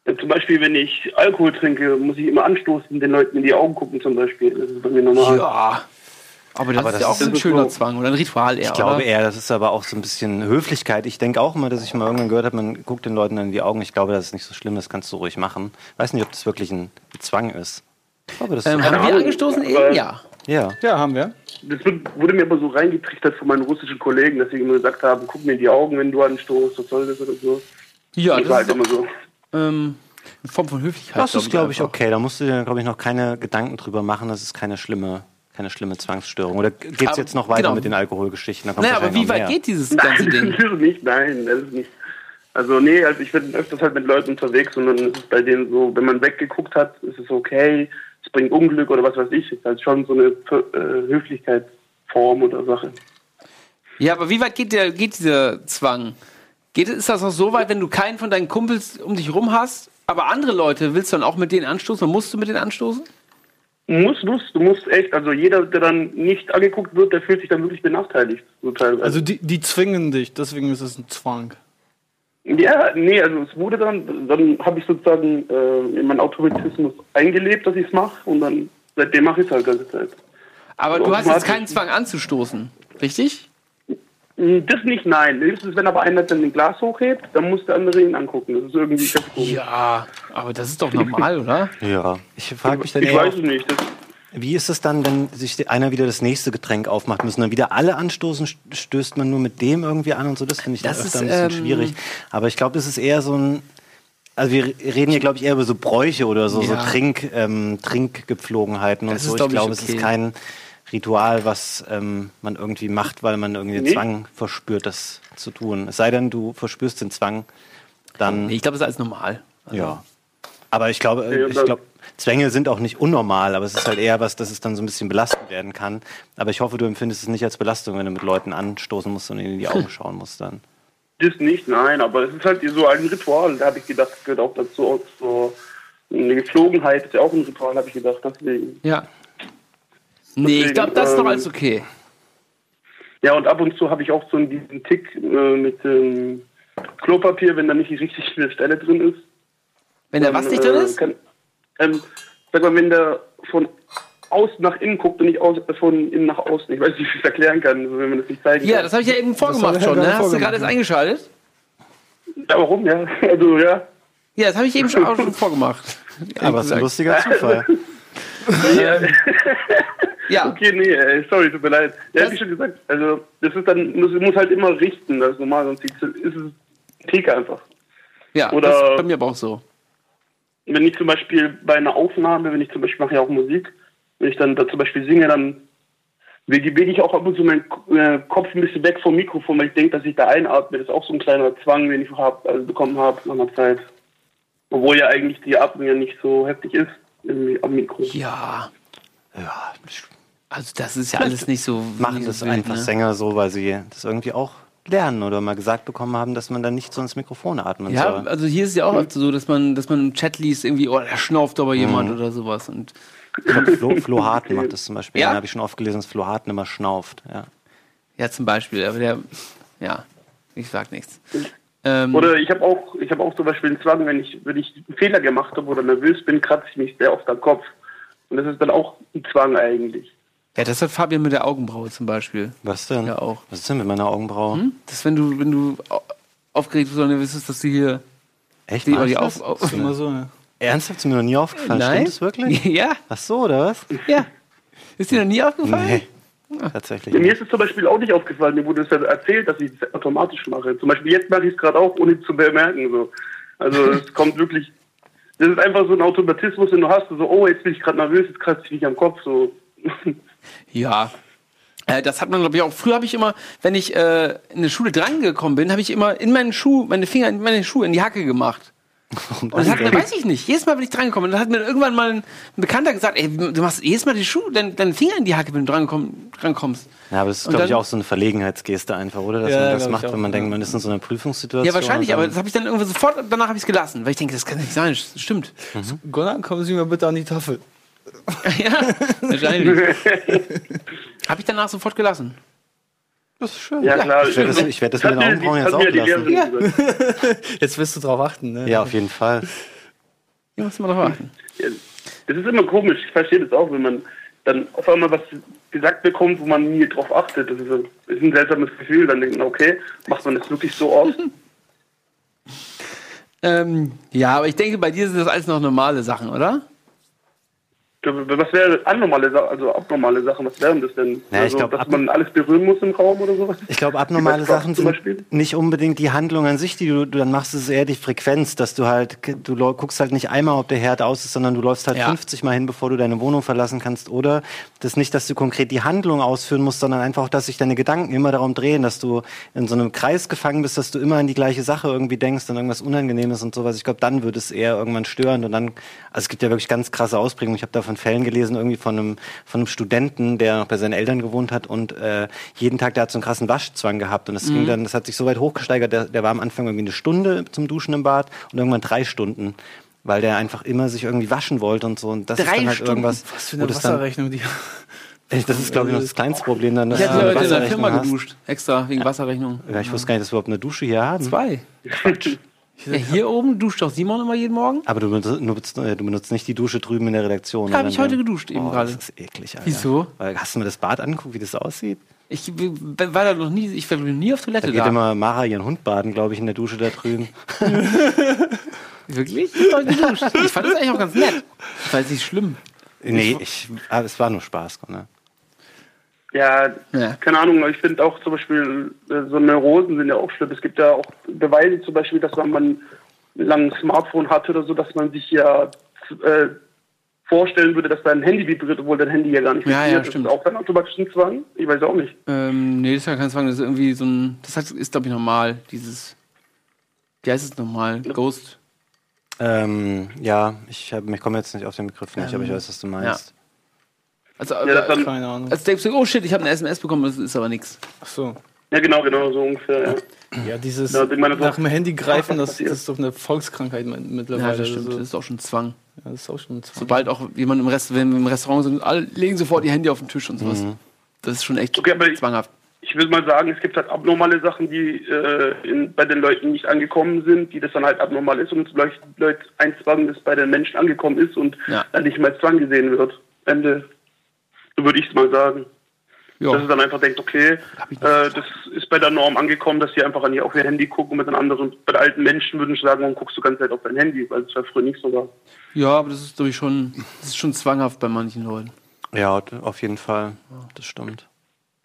Speaker 5: Äh, Zum Beispiel, wenn ich Alkohol trinke, muss ich immer anstoßen, den Leuten in die Augen gucken zum Beispiel. Das ist bei mir normal.
Speaker 1: Ja. Aber das
Speaker 3: Aber
Speaker 1: ist
Speaker 3: das
Speaker 1: ja auch
Speaker 3: ist
Speaker 1: ein
Speaker 5: so-
Speaker 1: schöner Zwang oder ein Ritual eher.
Speaker 3: Ich glaube
Speaker 1: oder?
Speaker 3: eher, das ist aber auch so ein bisschen Höflichkeit. Ich denke auch immer, dass ich mal irgendwann gehört habe, man guckt den Leuten in die Augen. Ich glaube, das ist nicht so schlimm, das kannst du ruhig machen. Weiß nicht, ob das wirklich ein Zwang ist. Glaube, das
Speaker 1: Ähm, haben wir
Speaker 5: Ahnung,
Speaker 1: angestoßen?
Speaker 5: aber-
Speaker 1: Ja.
Speaker 3: ja.
Speaker 2: Ja, haben wir.
Speaker 5: Das wurde mir aber so reingetrichtert von meinen russischen Kollegen, dass sie immer gesagt haben, guck mir in die Augen, wenn du anstoßt, was soll das oder so.
Speaker 1: Ja,
Speaker 5: das war
Speaker 1: das
Speaker 5: halt
Speaker 1: ist
Speaker 5: immer so.
Speaker 1: ähm, eine Form von Höflichkeit.
Speaker 3: Das ist, glaube ich,
Speaker 1: einfach.
Speaker 3: okay. Da musst du dir, glaube ich, noch keine Gedanken drüber machen. Das ist keine schlimme, keine schlimme Zwangsstörung. Oder geht es
Speaker 1: Aber-
Speaker 3: jetzt noch weiter
Speaker 1: genau.
Speaker 3: mit den Alkoholgeschichten? Da kommt
Speaker 1: Naja, aber wie weit
Speaker 3: mehr.
Speaker 1: geht dieses
Speaker 5: Nein,
Speaker 1: ganze Ding?
Speaker 5: das ist nicht, nein, das ist nicht. Also nee, also ich bin öfters halt mit Leuten unterwegs und dann ist es bei denen so, wenn man weggeguckt hat, ist es okay, es bringt Unglück oder was weiß ich. Ist halt schon so eine äh, Höflichkeitsform oder Sache.
Speaker 1: Ja, aber wie weit geht, der, geht dieser Zwang? Geht, ist das auch so weit, wenn du keinen von deinen Kumpels um dich rum hast, aber andere Leute willst du dann auch mit denen anstoßen? Oder musst du mit denen anstoßen?
Speaker 5: Muss, muss, du musst echt, also jeder, der dann nicht angeguckt wird, der fühlt sich dann wirklich benachteiligt. So teilweise.
Speaker 2: Also die, die zwingen dich, deswegen ist es ein Zwang.
Speaker 5: Ja, nee, also es wurde dann, dann habe ich sozusagen äh, in meinen Automatismus eingelebt, dass ich es mache und dann seitdem mache ich es halt die ganze Zeit.
Speaker 1: Aber
Speaker 5: So
Speaker 1: du hast jetzt keinen Zwang anzustoßen, richtig?
Speaker 5: Das nicht, nein. Höchstens, wenn aber einer dann ein Glas hochhebt, dann muss der andere ihn angucken. Das ist irgendwie.
Speaker 1: Ja, aber das ist doch normal, oder?
Speaker 3: Ja. Ich frage mich dann
Speaker 5: Ich
Speaker 3: eher,
Speaker 5: weiß es nicht. Das,
Speaker 3: wie ist es dann, wenn sich einer wieder das nächste Getränk aufmacht? Müssen dann wieder alle anstoßen? St- Stößt man nur mit dem irgendwie an und so? Das finde ich dann
Speaker 1: Das
Speaker 3: öfter
Speaker 1: ist,
Speaker 3: ein bisschen
Speaker 1: ähm,
Speaker 3: schwierig. Aber ich glaube, das ist eher so ein. Also wir reden hier, glaube ich, eher über so Bräuche oder so, so
Speaker 1: Ja.
Speaker 3: Trink, ähm, Trinkgepflogenheiten und
Speaker 1: Das
Speaker 3: so.
Speaker 1: ist,
Speaker 3: Ich
Speaker 1: glaub ich,
Speaker 3: glaube, es
Speaker 1: okay.
Speaker 3: ist kein Ritual, was ähm, man irgendwie macht, weil man irgendwie den
Speaker 5: Nee.
Speaker 3: Zwang verspürt, das zu tun. Es sei denn, du verspürst den Zwang, dann
Speaker 1: Nee, ich glaube, das ist alles normal.
Speaker 3: ja. Aber ich glaube, ich
Speaker 5: dann-
Speaker 3: glaube, Zwänge sind auch nicht unnormal, aber es ist halt eher was, dass es dann so ein bisschen belastend werden kann. Aber ich hoffe, du empfindest es nicht als Belastung, wenn du mit Leuten anstoßen musst und ihnen in die Augen schauen musst dann.
Speaker 5: das nicht, nein. Aber es ist halt so ein Ritual. Da habe ich gedacht, das gehört auch dazu. Auch so eine Geflogenheit ist ja auch ein Ritual, habe ich gedacht. Deswegen.
Speaker 1: Ja. Nee, ich glaube, das ist doch
Speaker 5: ähm,
Speaker 1: alles okay.
Speaker 5: Ja, und ab und zu habe ich auch so diesen Tick äh, mit dem Klopapier, wenn da nicht die richtige Stelle drin ist.
Speaker 1: Wenn da was nicht drin
Speaker 5: äh,
Speaker 1: ist?
Speaker 5: Kann, ähm, sag mal, wenn der von außen nach innen guckt und nicht aus, von innen nach außen. Ich weiß nicht, wie ich es erklären kann, also wenn man das nicht zeigen
Speaker 1: Ja,
Speaker 5: kann.
Speaker 1: das habe ich ja eben vorgemacht schon. Ne? Hast du
Speaker 2: vorgemacht,
Speaker 1: gerade
Speaker 2: ja.
Speaker 1: eingeschaltet?
Speaker 5: Ja, warum, ja? Also, ja.
Speaker 1: Ja, das habe ich eben schon, auch schon vorgemacht.
Speaker 3: Aber es ist ein lustiger Zufall.
Speaker 1: Ja,
Speaker 5: Okay, nee, äh, sorry, tut mir leid. Ja, ich schon gesagt. Also, das ist dann, muss, muss halt immer richten, das ist normal, sonst ist es Theke einfach.
Speaker 1: ja
Speaker 5: Oder-
Speaker 1: das ist bei mir aber auch so.
Speaker 5: Wenn ich zum Beispiel bei einer Aufnahme, wenn ich zum Beispiel mache ja auch Musik, wenn ich dann da zum Beispiel singe, dann bewege ich auch ab und zu meinen äh, Kopf ein bisschen weg vom Mikrofon, weil ich denke, dass ich da einatme. Das ist auch so ein kleiner Zwang, den ich hab, also bekommen habe nach einer Zeit. Obwohl ja eigentlich die Atmung ja nicht so heftig ist irgendwie am Mikro.
Speaker 1: Ja,
Speaker 3: Ja,
Speaker 1: also das ist ja alles nicht so.
Speaker 3: machen das einfach
Speaker 1: ne?
Speaker 3: Sänger so, weil sie das irgendwie auch lernen oder mal gesagt bekommen haben, dass man dann nicht so ins Mikrofon atmen
Speaker 1: Ja,
Speaker 3: soll.
Speaker 1: also hier ist es ja auch oft so, dass man, dass man im Chat liest, irgendwie, oh, da schnauft aber
Speaker 3: Mhm.
Speaker 1: jemand oder sowas. Und
Speaker 3: Ich glaub, Flo, Flo Harten macht das zum Beispiel.
Speaker 1: Ja?
Speaker 3: Habe ich schon oft gelesen, dass Flo Harten immer schnauft. Ja.
Speaker 1: ja, zum Beispiel, aber der, ja, ich sag nichts. Ähm,
Speaker 5: Oder ich habe auch, ich habe auch zum Beispiel einen Zwang, wenn ich, wenn ich einen Fehler gemacht habe oder nervös bin, kratze ich mich sehr oft am Kopf. Und das ist dann auch ein Zwang eigentlich.
Speaker 1: Ja, das hat Fabian mit der Augenbraue zum Beispiel.
Speaker 3: Was denn?
Speaker 1: Ja, auch.
Speaker 3: Was ist denn mit meiner Augenbraue?
Speaker 1: Hm? Das, wenn du, wenn du au- aufgeregt bist nervös bist, dass du hier
Speaker 3: Echt?
Speaker 1: die, die
Speaker 3: ich
Speaker 1: auf,
Speaker 3: das?
Speaker 1: auf,
Speaker 2: Ist immer so, ja.
Speaker 3: Ernsthaft? Ist mir noch nie aufgefallen.
Speaker 1: Nein?
Speaker 3: Stimmt das wirklich?
Speaker 1: Ja,
Speaker 3: Ach so, oder was?
Speaker 1: ja. Ist dir noch nie aufgefallen?
Speaker 3: Nee. Tatsächlich.
Speaker 5: Mir ist es zum Beispiel auch nicht aufgefallen. Mir wurde es ja erzählt, dass ich es automatisch mache. Zum Beispiel jetzt mache ich es gerade auch, ohne zu bemerken. So. Also es kommt wirklich. Das ist einfach so ein Automatismus, den du hast. So, oh, jetzt bin ich gerade nervös, jetzt kratze ich mich am Kopf. So.
Speaker 1: Ja. Äh, Das hat man, glaube ich, auch. Früher habe ich immer, wenn ich äh, in der Schule drangekommen bin, habe ich immer in meinen Schuh, meine Finger in meine Schuhe in die Hacke gemacht. Und das hat mir, weiß ich nicht, jedes Mal, wenn ich drangekommen bin, dann hat mir irgendwann mal ein, Bekannter gesagt, ey, du machst jedes Mal die Schuhe, deinen deinen Finger in die Hacke, wenn du drangekommen, drankommst.
Speaker 3: Ja, aber das ist,
Speaker 1: Und
Speaker 3: glaube ich, auch so eine Verlegenheitsgeste einfach, oder? Dass
Speaker 2: Ja,
Speaker 3: man das macht,
Speaker 2: auch,
Speaker 3: wenn man
Speaker 2: ja.
Speaker 3: denkt, man ist in so einer Prüfungssituation.
Speaker 1: Ja, wahrscheinlich,
Speaker 3: und
Speaker 1: aber das habe ich dann irgendwie sofort, danach habe ich es gelassen, weil ich denke, das kann nicht sein, das stimmt.
Speaker 2: Gunnar, kommen Sie mal bitte an die Tafel.
Speaker 1: ja, wahrscheinlich. habe ich danach sofort gelassen.
Speaker 2: Das ist schön.
Speaker 5: Ja, klar.
Speaker 3: Ich werde das- ich werde das mit den Augenbrauen jetzt auch
Speaker 5: die
Speaker 3: lassen.
Speaker 5: Lehrerin gesagt.
Speaker 2: Jetzt wirst du drauf achten, ne?
Speaker 3: Ja, auf jeden Fall.
Speaker 1: Hier muss man drauf warten.
Speaker 5: Ja, Das ist immer komisch. Ich verstehe das auch, wenn man dann auf einmal was gesagt bekommt, wo man nie drauf achtet. Das ist, ein- ist ein seltsames Gefühl. Dann denkt man, okay, macht man das wirklich so oft?
Speaker 1: Ähm, ja, aber ich denke, bei dir sind das alles noch normale Sachen, oder?
Speaker 5: Was wäre anormale Sachen, also abnormale Sachen, was wären das denn?
Speaker 3: Ja, ich
Speaker 5: also,
Speaker 3: glaub,
Speaker 5: dass man alles berühren muss im Raum oder sowas?
Speaker 3: Ich glaube, abnormale Sachen
Speaker 5: zum
Speaker 3: sind
Speaker 5: Beispiel?
Speaker 3: nicht unbedingt die Handlung an sich, die du, du dann machst, es ist eher die Frequenz, dass du halt, du guckst halt nicht einmal, ob der Herd aus ist, sondern du läufst halt
Speaker 1: Ja.
Speaker 3: 50 Mal hin, bevor du deine Wohnung verlassen kannst. Oder das nicht, dass du konkret die Handlung ausführen musst, sondern einfach, dass sich deine Gedanken immer darum drehen, dass du in so einem Kreis gefangen bist, dass du immer an die gleiche Sache irgendwie denkst, an irgendwas Unangenehmes und sowas. Ich glaube, dann würde es eher irgendwann stören und dann, also es gibt ja wirklich ganz krasse Ausprägungen. Ich habe da von Fällen gelesen, irgendwie von einem, von einem Studenten, der noch bei seinen Eltern gewohnt hat und äh, jeden Tag, der hat so einen krassen Waschzwang gehabt und das ging dann, das hat sich so weit hochgesteigert, der, der war am Anfang irgendwie eine Stunde zum Duschen im Bad und irgendwann drei Stunden. Weil der einfach immer sich irgendwie waschen wollte und so. Und das ist
Speaker 1: Drei
Speaker 3: dann halt
Speaker 1: Stunden?
Speaker 3: irgendwas.
Speaker 2: Was für eine Wasserrechnung, die.
Speaker 3: das ist, glaube ich, noch das kleinste Problem dann.
Speaker 1: Ich hatte heute in der Firma geduscht, extra, wegen Wasserrechnung.
Speaker 3: Ja, ich wusste gar nicht, dass wir überhaupt eine Dusche hier haben.
Speaker 1: Zwei. Ja, hier oben duscht doch Simon immer jeden Morgen.
Speaker 3: Aber du benutzt, äh, du benutzt nicht die Dusche drüben in der Redaktion.
Speaker 1: Da habe ich heute geduscht, eben
Speaker 3: oh,
Speaker 1: gerade.
Speaker 3: Das ist eklig, Alter.
Speaker 1: Wieso?
Speaker 3: Weil, hast du mir das Bad angeguckt, wie das aussieht?
Speaker 1: Ich war da noch nie, ich war nie auf
Speaker 3: Da
Speaker 1: Toilette
Speaker 3: geht
Speaker 1: da.
Speaker 3: immer Mara ihren Hund baden, glaube ich, in der Dusche da drüben.
Speaker 1: Wirklich? Ich geduscht. Ich fand das eigentlich auch ganz nett. Das war jetzt nicht schlimm.
Speaker 3: nee, ich, aber es war nur Spaß. Ne?
Speaker 5: Ja,
Speaker 1: Ja.
Speaker 5: keine Ahnung, ich finde auch zum Beispiel, äh, so Neurosen sind ja auch schlimm. Es gibt ja auch Beweise zum Beispiel, dass wenn man lang ein Smartphone hat oder so, dass man sich ja äh, vorstellen würde, dass dein Handy vibriert, obwohl dein Handy ja gar nicht
Speaker 1: Ja, ja,
Speaker 5: vibriert.
Speaker 1: stimmt.
Speaker 5: Das ist auch dann automatisch ein Zwang? Ich weiß auch nicht.
Speaker 1: Ähm, nee, das ist ja kein Zwang, das ist irgendwie so ein, das heißt, ist glaube ich normal, dieses, wie heißt es nochmal? Ghost.
Speaker 3: Ähm, ja, ich, hab, ich komme jetzt nicht auf den Begriff nicht, aber ich weiß, was du meinst.
Speaker 1: Also,
Speaker 5: Ja, das dann,
Speaker 2: Keine Ahnung.
Speaker 1: als denkst du, oh shit, ich habe eine SMS bekommen, das ist aber nichts.
Speaker 2: Ach so.
Speaker 5: ja, genau, genau, so ungefähr. Ja.
Speaker 2: Ja, dieses
Speaker 5: Ja, meine,
Speaker 2: nach dem Handy greifen, das, das ist doch eine Volkskrankheit mit-
Speaker 1: Ja,
Speaker 2: mittlerweile.
Speaker 1: das stimmt,
Speaker 2: Also,
Speaker 1: das ist auch schon Zwang.
Speaker 2: ja, das ist auch schon ein Zwang.
Speaker 1: Sobald auch jemand im, Rest, wenn wir im Restaurant sind, alle legen sofort ihr Handy auf den Tisch und sowas.
Speaker 3: Mhm.
Speaker 1: Das ist schon echt
Speaker 5: Okay, aber ich-
Speaker 1: zwanghaft.
Speaker 5: Ich will mal sagen, es gibt halt abnormale Sachen, die äh, in, bei den Leuten nicht angekommen sind, die das dann halt abnormal ist und vielleicht Leute ein Zwang, das bei den Menschen angekommen ist und
Speaker 1: Ja.
Speaker 5: dann nicht mehr als Zwang gesehen wird. Ende. So würde ich es mal sagen. Dass es
Speaker 1: Ja.
Speaker 5: dann einfach denkt, okay,
Speaker 1: ich
Speaker 5: äh, das ist bei der Norm angekommen, dass sie einfach an ihr auf ihr Handy gucken und mit den anderen, bei den alten Menschen würden sie sagen, warum guckst du die ganze Zeit auf dein Handy, weil es ja früher nicht so war.
Speaker 1: ja, aber das ist glaube ich schon, das ist schon zwanghaft bei manchen Leuten.
Speaker 3: Ja, auf jeden Fall. Das stimmt.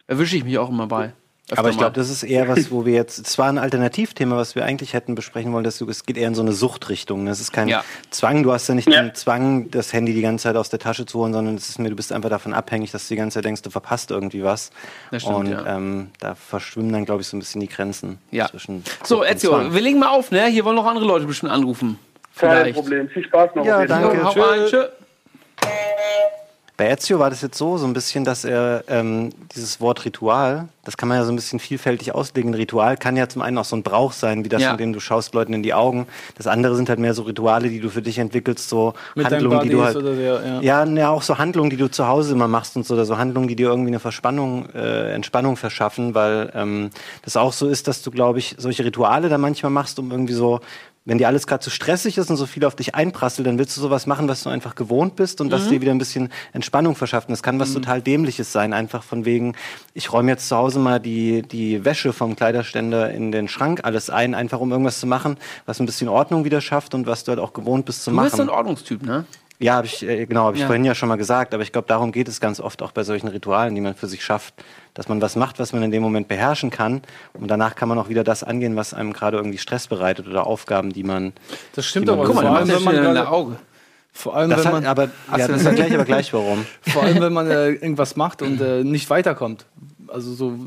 Speaker 1: Erwische ich mich auch immer bei. Öfter
Speaker 3: Aber ich glaube, das ist eher was, wo wir jetzt, es war ein Alternativthema, was wir eigentlich hätten besprechen wollen, dass du, es geht eher in so eine Suchtrichtung. Das ist kein
Speaker 1: Ja.
Speaker 3: Zwang, du hast ja nicht
Speaker 5: Ja.
Speaker 3: den Zwang, das Handy die ganze Zeit aus der Tasche zu holen, sondern es ist mir, du bist einfach davon abhängig, dass du die ganze Zeit denkst, du verpasst irgendwie was.
Speaker 1: Das stimmt,
Speaker 3: Und
Speaker 1: ja.
Speaker 3: ähm, da verschwimmen dann, glaube ich, so ein bisschen die Grenzen
Speaker 1: Ja.
Speaker 3: zwischen.
Speaker 1: So, Ezio, wir legen mal auf, ne? Hier wollen noch andere Leute bestimmt anrufen.
Speaker 5: Kein
Speaker 1: Vielleicht.
Speaker 5: Problem. Viel Spaß noch.
Speaker 3: Ja, danke.
Speaker 5: Fall.
Speaker 3: Bei Ezio war das jetzt so, so ein bisschen, dass er ähm, dieses Wort Ritual, das kann man ja so ein bisschen vielfältig auslegen. Ein Ritual kann ja zum einen auch so ein Brauch sein, wie das,
Speaker 1: Ja.
Speaker 3: von dem du schaust Leuten in die Augen. Das andere sind halt mehr so Rituale, die du für dich entwickelst, so
Speaker 2: Mit
Speaker 3: Handlungen, die du halt.
Speaker 2: oder der, ja.
Speaker 3: Ja, ja, auch so Handlungen, die du zu Hause immer machst und so, oder so Handlungen, die dir irgendwie eine Verspannung, äh, Entspannung verschaffen, weil ähm, das auch so ist, dass du, glaube ich, solche Rituale da manchmal machst, um irgendwie so, wenn dir alles gerade zu stressig ist und so viel auf dich einprasselt, dann willst du sowas machen, was du einfach gewohnt bist und was dir wieder ein bisschen Entspannung verschafft. Und das kann was total Dämliches sein, einfach von wegen, ich räume jetzt zu Hause mal die, die Wäsche vom Kleiderständer in den Schrank alles ein, einfach um irgendwas zu machen, was ein bisschen Ordnung wieder schafft und was du halt auch gewohnt bist zu
Speaker 1: Du
Speaker 3: machen.
Speaker 1: bist so ein Ordnungstyp, ne?
Speaker 3: Ja, hab ich, äh, genau, habe ich
Speaker 1: Ja.
Speaker 3: vorhin ja schon mal gesagt, aber ich glaube, darum geht es ganz oft auch bei solchen Ritualen, die man für sich schafft, dass man was macht, was man in dem Moment beherrschen kann und danach kann man auch wieder das angehen, was einem gerade irgendwie Stress bereitet oder Aufgaben, die man.
Speaker 2: Das stimmt
Speaker 3: man-
Speaker 2: aber.
Speaker 1: Guck mal,
Speaker 2: vor, allem, wenn man
Speaker 1: schon in der
Speaker 2: gerade,
Speaker 1: Auge.
Speaker 2: vor allem,
Speaker 3: Das
Speaker 2: wenn
Speaker 3: hat,
Speaker 2: man,
Speaker 3: aber ja, das erkläre ich aber gleich warum.
Speaker 2: Vor allem, wenn man äh, irgendwas macht und äh, nicht weiterkommt. Also so,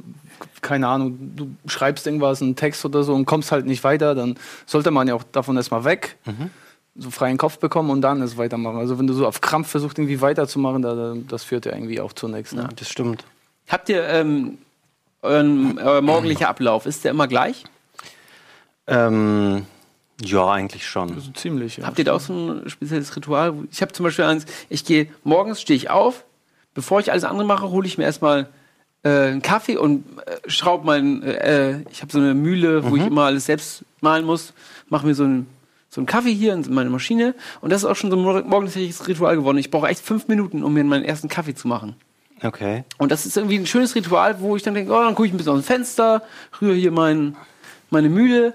Speaker 2: keine Ahnung, du schreibst irgendwas, einen Text oder so und kommst halt nicht weiter, dann sollte man ja auch davon erstmal weg, so freien Kopf bekommen und dann es weitermachen. Also wenn du so auf Krampf versuchst, irgendwie weiterzumachen, da, da, das führt ja irgendwie auch zu nichts. Ne?
Speaker 3: Das stimmt.
Speaker 1: Habt ihr ähm, euren, euer morgendlicher Ablauf, ist der immer gleich?
Speaker 3: Ähm, ja, eigentlich schon.
Speaker 2: So ziemlich, ja.
Speaker 1: Habt ihr da auch so ein spezielles Ritual? Ich habe zum Beispiel eins, ich gehe morgens, stehe ich auf, bevor ich alles andere mache, hole ich mir erstmal äh, einen Kaffee und äh, schraube meinen, äh, ich habe so eine Mühle, wo ich immer alles selbst malen muss, mache mir so, ein, so einen Kaffee hier in meine Maschine und das ist auch schon so ein mor- morgendliches Ritual geworden. Ich brauche echt fünf Minuten, um mir meinen ersten Kaffee zu machen.
Speaker 3: Okay.
Speaker 1: Und das ist irgendwie ein schönes Ritual, wo ich dann denke, oh, dann gucke ich ein bisschen aus dem Fenster, rühre hier mein, meine Mühle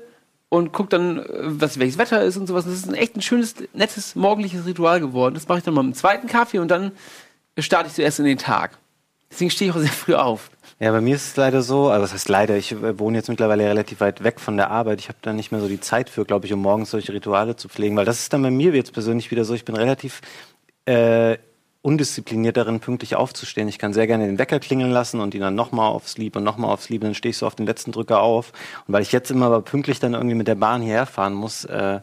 Speaker 1: und gucke dann, äh, was, welches Wetter ist und sowas. Das ist ein echt ein schönes, nettes, morgendliches Ritual geworden. Das mache ich dann mal mit dem zweiten Kaffee und dann starte ich zuerst in den Tag. Deswegen stehe ich auch sehr früh auf.
Speaker 3: Ja, bei mir ist es leider so, also das heißt leider, ich äh, wohne jetzt mittlerweile relativ weit weg von der Arbeit. Ich habe da nicht mehr so die Zeit für, glaube ich, um morgens solche Rituale zu pflegen, weil das ist dann bei mir jetzt persönlich wieder so, ich bin relativ äh, undiszipliniert darin, pünktlich aufzustehen. Ich kann sehr gerne den Wecker klingeln lassen und ihn dann nochmal aufs Sleep und nochmal aufs Sleep, dann stehe ich so auf den letzten Drücker auf. Und weil ich jetzt immer aber pünktlich dann irgendwie mit der Bahn hierher fahren muss, äh,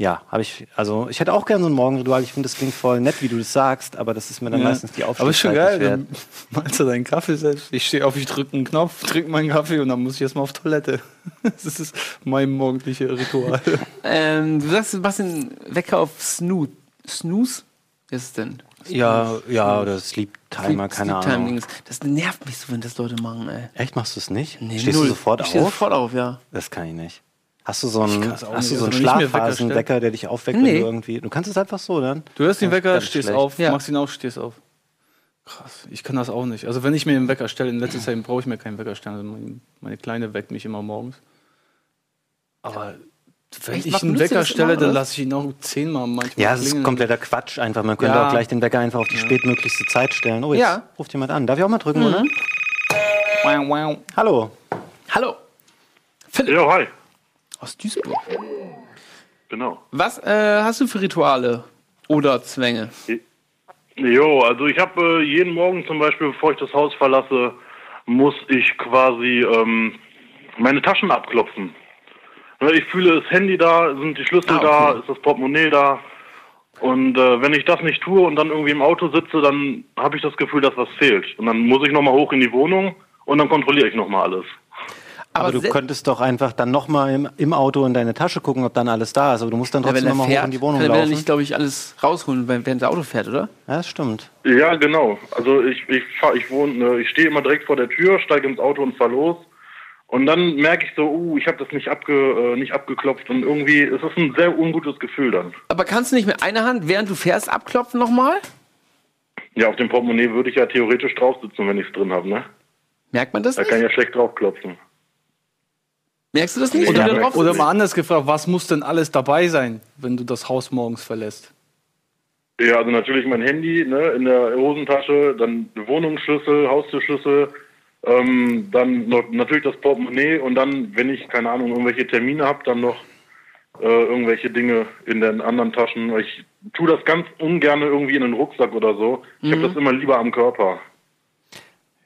Speaker 3: ja, habe ich, also ich hätte auch gerne so ein Morgenritual. Ich finde, das klingt voll nett, wie du das sagst, aber das ist mir dann
Speaker 2: Ja.
Speaker 3: meistens die
Speaker 2: Aber ist schon geil,
Speaker 3: wert.
Speaker 2: dann malst du deinen Kaffee selbst. Ich stehe auf, ich drücke einen Knopf, trinke meinen Kaffee und dann muss ich erstmal auf Toilette. Das ist mein morgendliches Ritual.
Speaker 1: Ähm, du sagst, du machst den Wecker auf Snoo Snooze? Was ist es denn?
Speaker 3: Ja, ja, oder Sleep Timer,
Speaker 1: Sleep-
Speaker 3: keine
Speaker 1: Sleep Time
Speaker 3: Ahnung.
Speaker 1: Das nervt mich so, wenn das Leute machen, ey.
Speaker 3: Echt, machst du es nicht?
Speaker 1: Nee,
Speaker 3: Stehst
Speaker 1: null.
Speaker 3: du sofort
Speaker 1: ich stehe
Speaker 3: auf?
Speaker 1: sofort auf, ja.
Speaker 3: Das kann ich nicht. Hast du so einen, hast du so einen
Speaker 2: Also,
Speaker 3: Schlafphasenwecker, der dich aufweckt,
Speaker 1: Nee.
Speaker 3: wenn du irgendwie. Du kannst es einfach so dann.
Speaker 2: Du hörst den
Speaker 3: Ja,
Speaker 2: Wecker, stehst
Speaker 3: schlecht.
Speaker 2: auf,
Speaker 1: Ja.
Speaker 2: machst ihn auf, stehst auf. Krass, ich kann das auch nicht. Also wenn ich mir einen Wecker stelle, in letzter Zeit brauche ich mir keinen Wecker stellen. Also meine, Kleine weckt mich immer morgens. Aber wenn
Speaker 1: Echt?
Speaker 2: ich einen Wecker stelle,
Speaker 1: immer,
Speaker 2: dann
Speaker 1: oder?
Speaker 2: lasse ich ihn auch zehnmal manchmal
Speaker 3: Ja, das ist
Speaker 2: klingeln.
Speaker 3: kompletter Quatsch einfach. Man könnte
Speaker 2: Ja.
Speaker 3: auch gleich den Wecker einfach auf die spätmöglichste Zeit stellen. Oh, jetzt
Speaker 1: Ja.
Speaker 3: ruft jemand an. Darf ich auch mal drücken, oder?
Speaker 2: Wow, wow.
Speaker 3: Hallo.
Speaker 1: Hallo. Philipp
Speaker 6: Ja, hi.
Speaker 1: Aus Duisburg.
Speaker 6: Genau.
Speaker 1: Was äh, hast du für Rituale oder Zwänge?
Speaker 6: Jo, also ich habe äh, jeden Morgen zum Beispiel, bevor ich das Haus verlasse, muss ich quasi ähm, meine Taschen abklopfen. Ne, Ich fühle das Handy da, sind die Schlüssel
Speaker 1: Ah,
Speaker 6: da,
Speaker 1: okay.
Speaker 6: ist das Portemonnaie da. Und äh, wenn ich das nicht tue und dann irgendwie im Auto sitze, dann habe ich das Gefühl, dass was fehlt. Und dann muss ich nochmal hoch in die Wohnung und dann kontrolliere ich nochmal alles.
Speaker 3: Aber, du könntest doch einfach dann nochmal im, im Auto in deine Tasche gucken, ob dann alles da ist. Aber du musst dann
Speaker 1: ja, wenn
Speaker 3: trotzdem
Speaker 1: er
Speaker 3: nochmal hoch in die Wohnung
Speaker 1: kann er
Speaker 3: laufen.
Speaker 1: nicht, glaube ich, alles rausholen, wenn- während der Auto fährt, oder?
Speaker 3: ja, das stimmt.
Speaker 6: Ja, genau. Also ich, ich fahr, ich wohne, äh, ich stehe immer direkt vor der Tür, steige ins Auto und fahr los. Und dann merke ich so, uh, ich habe das nicht, abge, äh, nicht abgeklopft und irgendwie ist es ein sehr ungutes Gefühl dann.
Speaker 1: Aber kannst du nicht mit einer Hand, während du fährst, abklopfen nochmal?
Speaker 6: Ja, auf dem Portemonnaie würde ich ja theoretisch drauf sitzen, wenn ich es drin habe, ne?
Speaker 1: Merkt man das
Speaker 6: Da
Speaker 1: nicht?
Speaker 6: kann ich ja schlecht draufklopfen.
Speaker 1: Merkst du das nicht?
Speaker 6: Oder-
Speaker 1: drauf
Speaker 2: Oder mal anders gefragt, was muss denn alles dabei sein, wenn du das Haus morgens verlässt?
Speaker 6: Ja, also natürlich mein Handy ne, in der Hosentasche, dann Wohnungsschlüssel, Haustürschlüssel, ähm, dann noch, natürlich das Portemonnaie und dann, wenn ich, keine Ahnung, irgendwelche Termine habe, dann noch äh, irgendwelche Dinge in den anderen Taschen. Ich tue das ganz ungern irgendwie in einen Rucksack oder so. Ich habe das immer lieber am Körper.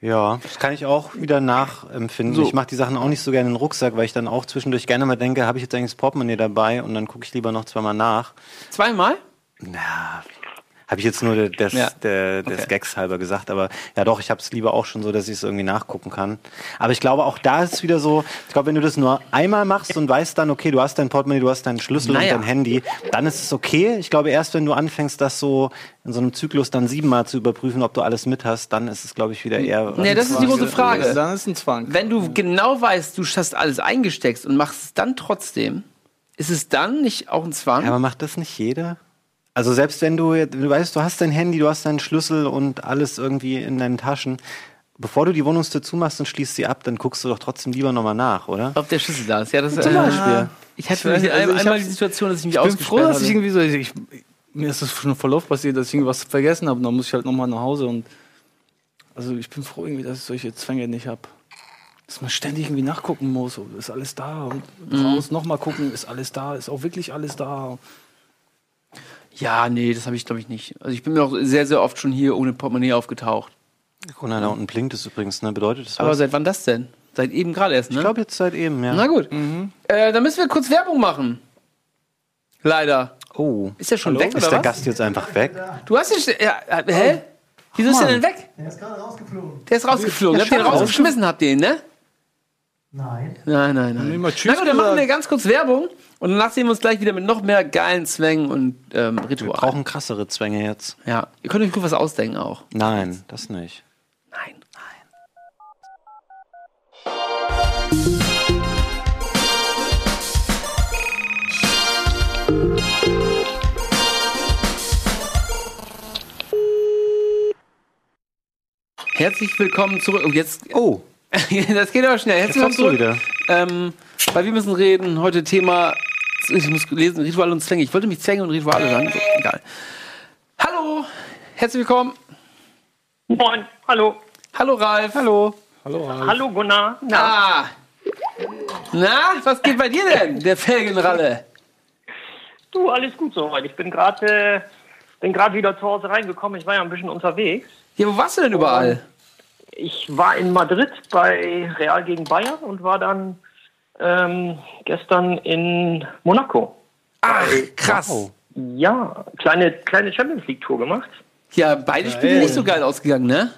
Speaker 3: Ja, das kann ich auch wieder nachempfinden.
Speaker 1: So.
Speaker 3: Ich mache die Sachen auch nicht so gerne in den Rucksack, weil ich dann auch zwischendurch gerne mal denke, habe ich jetzt eigentlich das Portemonnaie dabei und dann gucke ich lieber noch zweimal nach.
Speaker 1: Zweimal?
Speaker 3: Na, habe ich jetzt nur de- des,
Speaker 1: Ja.
Speaker 3: der, des
Speaker 1: Okay.
Speaker 3: Gags halber gesagt, aber ja doch, ich habe es lieber auch schon so, dass ich es irgendwie nachgucken kann. Aber ich glaube, auch da ist es wieder so, ich glaube, wenn du das nur einmal machst und weißt dann, okay, du hast dein Portemonnaie, du hast deinen Schlüssel
Speaker 1: Naja.
Speaker 3: und dein Handy, dann ist es okay. Ich glaube, erst wenn du anfängst, das so in so einem Zyklus dann siebenmal zu überprüfen, ob du alles mit hast, dann ist es, glaube ich, wieder eher...
Speaker 1: Nee, das ist die große Frage.
Speaker 2: Dann ist ein Zwang.
Speaker 1: Wenn du genau weißt, du hast alles eingesteckt und machst es dann trotzdem, ist es dann nicht auch ein Zwang?
Speaker 3: Ja, aber macht das nicht jeder? Also selbst wenn du, jetzt- du weißt, du hast dein Handy, du hast deinen Schlüssel und alles irgendwie in deinen Taschen, bevor du die Wohnungstür zumachst und schließt sie ab, dann guckst du doch trotzdem lieber nochmal nach, oder?
Speaker 1: Ob der Schlüssel da ist. Ja, das
Speaker 3: Zum
Speaker 1: äh,
Speaker 3: Beispiel.
Speaker 1: Ich hatte
Speaker 2: Ich also
Speaker 1: einmal,
Speaker 2: ich hab-
Speaker 1: die Situation, dass ich mich
Speaker 2: Ich bin froh, dass ich irgendwie so. Ich, mir ist das schon voll oft passiert, dass ich irgendwas vergessen habe. Und dann muss ich halt nochmal nach Hause. Und also ich bin froh, irgendwie, dass ich solche Zwänge nicht habe. Dass man ständig irgendwie nachgucken muss. Ist alles da? Und raus nochmal gucken, ist alles da? Ist auch wirklich alles da?
Speaker 1: Ja, nee, das habe ich glaube ich nicht. Also ich bin mir auch sehr, sehr oft schon hier ohne Portemonnaie aufgetaucht.
Speaker 3: Gunnar, da unten blinkt es übrigens, ne? Bedeutet das
Speaker 1: Aber
Speaker 3: was?
Speaker 1: seit wann das denn? Seit eben gerade erst, ne?
Speaker 3: ich glaube jetzt seit eben, ja.
Speaker 1: Na gut. Äh, dann müssen wir kurz Werbung machen. Leider.
Speaker 3: Oh.
Speaker 1: Ist der schon
Speaker 2: Hallo?
Speaker 1: weg
Speaker 3: Ist
Speaker 1: oder
Speaker 3: der
Speaker 1: was?
Speaker 3: Gast jetzt einfach weg?
Speaker 1: Du hast den. St- Ja, äh, hä? Wieso ist der denn weg?
Speaker 4: Der ist gerade rausgeflogen.
Speaker 1: Der ist rausgeflogen.
Speaker 3: Ja,
Speaker 1: habt ihr den rausgeschmissen, habt ihr ihn, ne?
Speaker 4: Nein.
Speaker 1: Nein, nein, nein. Na gut, dann machen wir ganz kurz Werbung und danach sehen wir uns gleich wieder mit noch mehr geilen Zwängen und ähm, Ritualen.
Speaker 3: Wir brauchen krassere Zwänge jetzt.
Speaker 1: Ja, ihr könnt euch gut was ausdenken auch.
Speaker 3: Nein, das nicht.
Speaker 1: Nein. Nein. Herzlich willkommen zurück. Und jetzt.
Speaker 3: Oh.
Speaker 1: das geht aber schnell. Herzlich willkommen zurück.
Speaker 3: Wieder.
Speaker 1: Ähm, weil wir müssen reden. Heute Thema ich muss lesen, Rituale und Zwänge. Ich wollte mich Zwänge und Rituale sagen. So, egal. Hallo, herzlich willkommen.
Speaker 7: Moin, hallo.
Speaker 1: Hallo Ralf.
Speaker 3: Hallo.
Speaker 7: Hallo Gunnar. Na,
Speaker 1: Ah. Na, was geht bei dir denn, der Felgenralle?
Speaker 7: du, alles gut soweit. Ich bin gerade äh, bin gerade wieder zu Hause reingekommen. Ich war ja ein bisschen unterwegs.
Speaker 1: Ja, wo warst du denn überall?
Speaker 7: Ich war in Madrid bei Real gegen Bayern und war dann ähm, gestern in Monaco.
Speaker 1: Ach, krass.
Speaker 3: Wow.
Speaker 7: Ja, kleine, kleine Champions League Tour gemacht.
Speaker 1: Ja, beide Spiele nicht so geil ausgegangen, ne?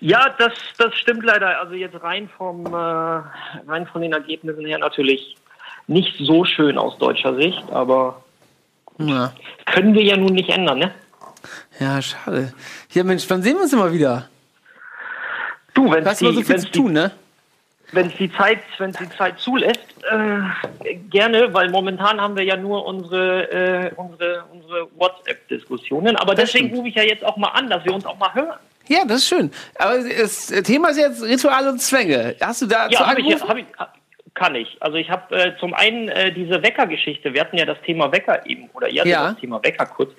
Speaker 7: Ja, das, das stimmt leider. Also jetzt rein vom äh, rein von den Ergebnissen her natürlich nicht so schön aus deutscher Sicht, aber
Speaker 1: Ja,
Speaker 7: können wir ja nun nicht ändern, ne?
Speaker 1: ja schade. Ja, Mensch, wann sehen wir uns immer wieder?
Speaker 7: Du, wenn
Speaker 1: Du hast immer so viel zu tun, ne?
Speaker 7: Wenn die Zeit, wenn die Zeit zulässt, äh, gerne, weil momentan haben wir ja nur unsere äh, unsere unsere WhatsApp-Diskussionen. Aber deswegen
Speaker 1: stimmt.
Speaker 7: rufe ich ja jetzt auch mal an, dass wir uns auch mal hören.
Speaker 1: Ja, das ist schön. Aber das Thema ist jetzt Rituale und Zwänge. Hast du da
Speaker 7: Ja,
Speaker 1: zu
Speaker 7: habe ich, hab ich, kann ich. Also ich habe äh, zum einen äh, diese Wecker-Geschichte. Wir hatten ja das Thema Wecker eben oder ihr hattet
Speaker 1: Ja.
Speaker 7: das Thema Wecker kurz.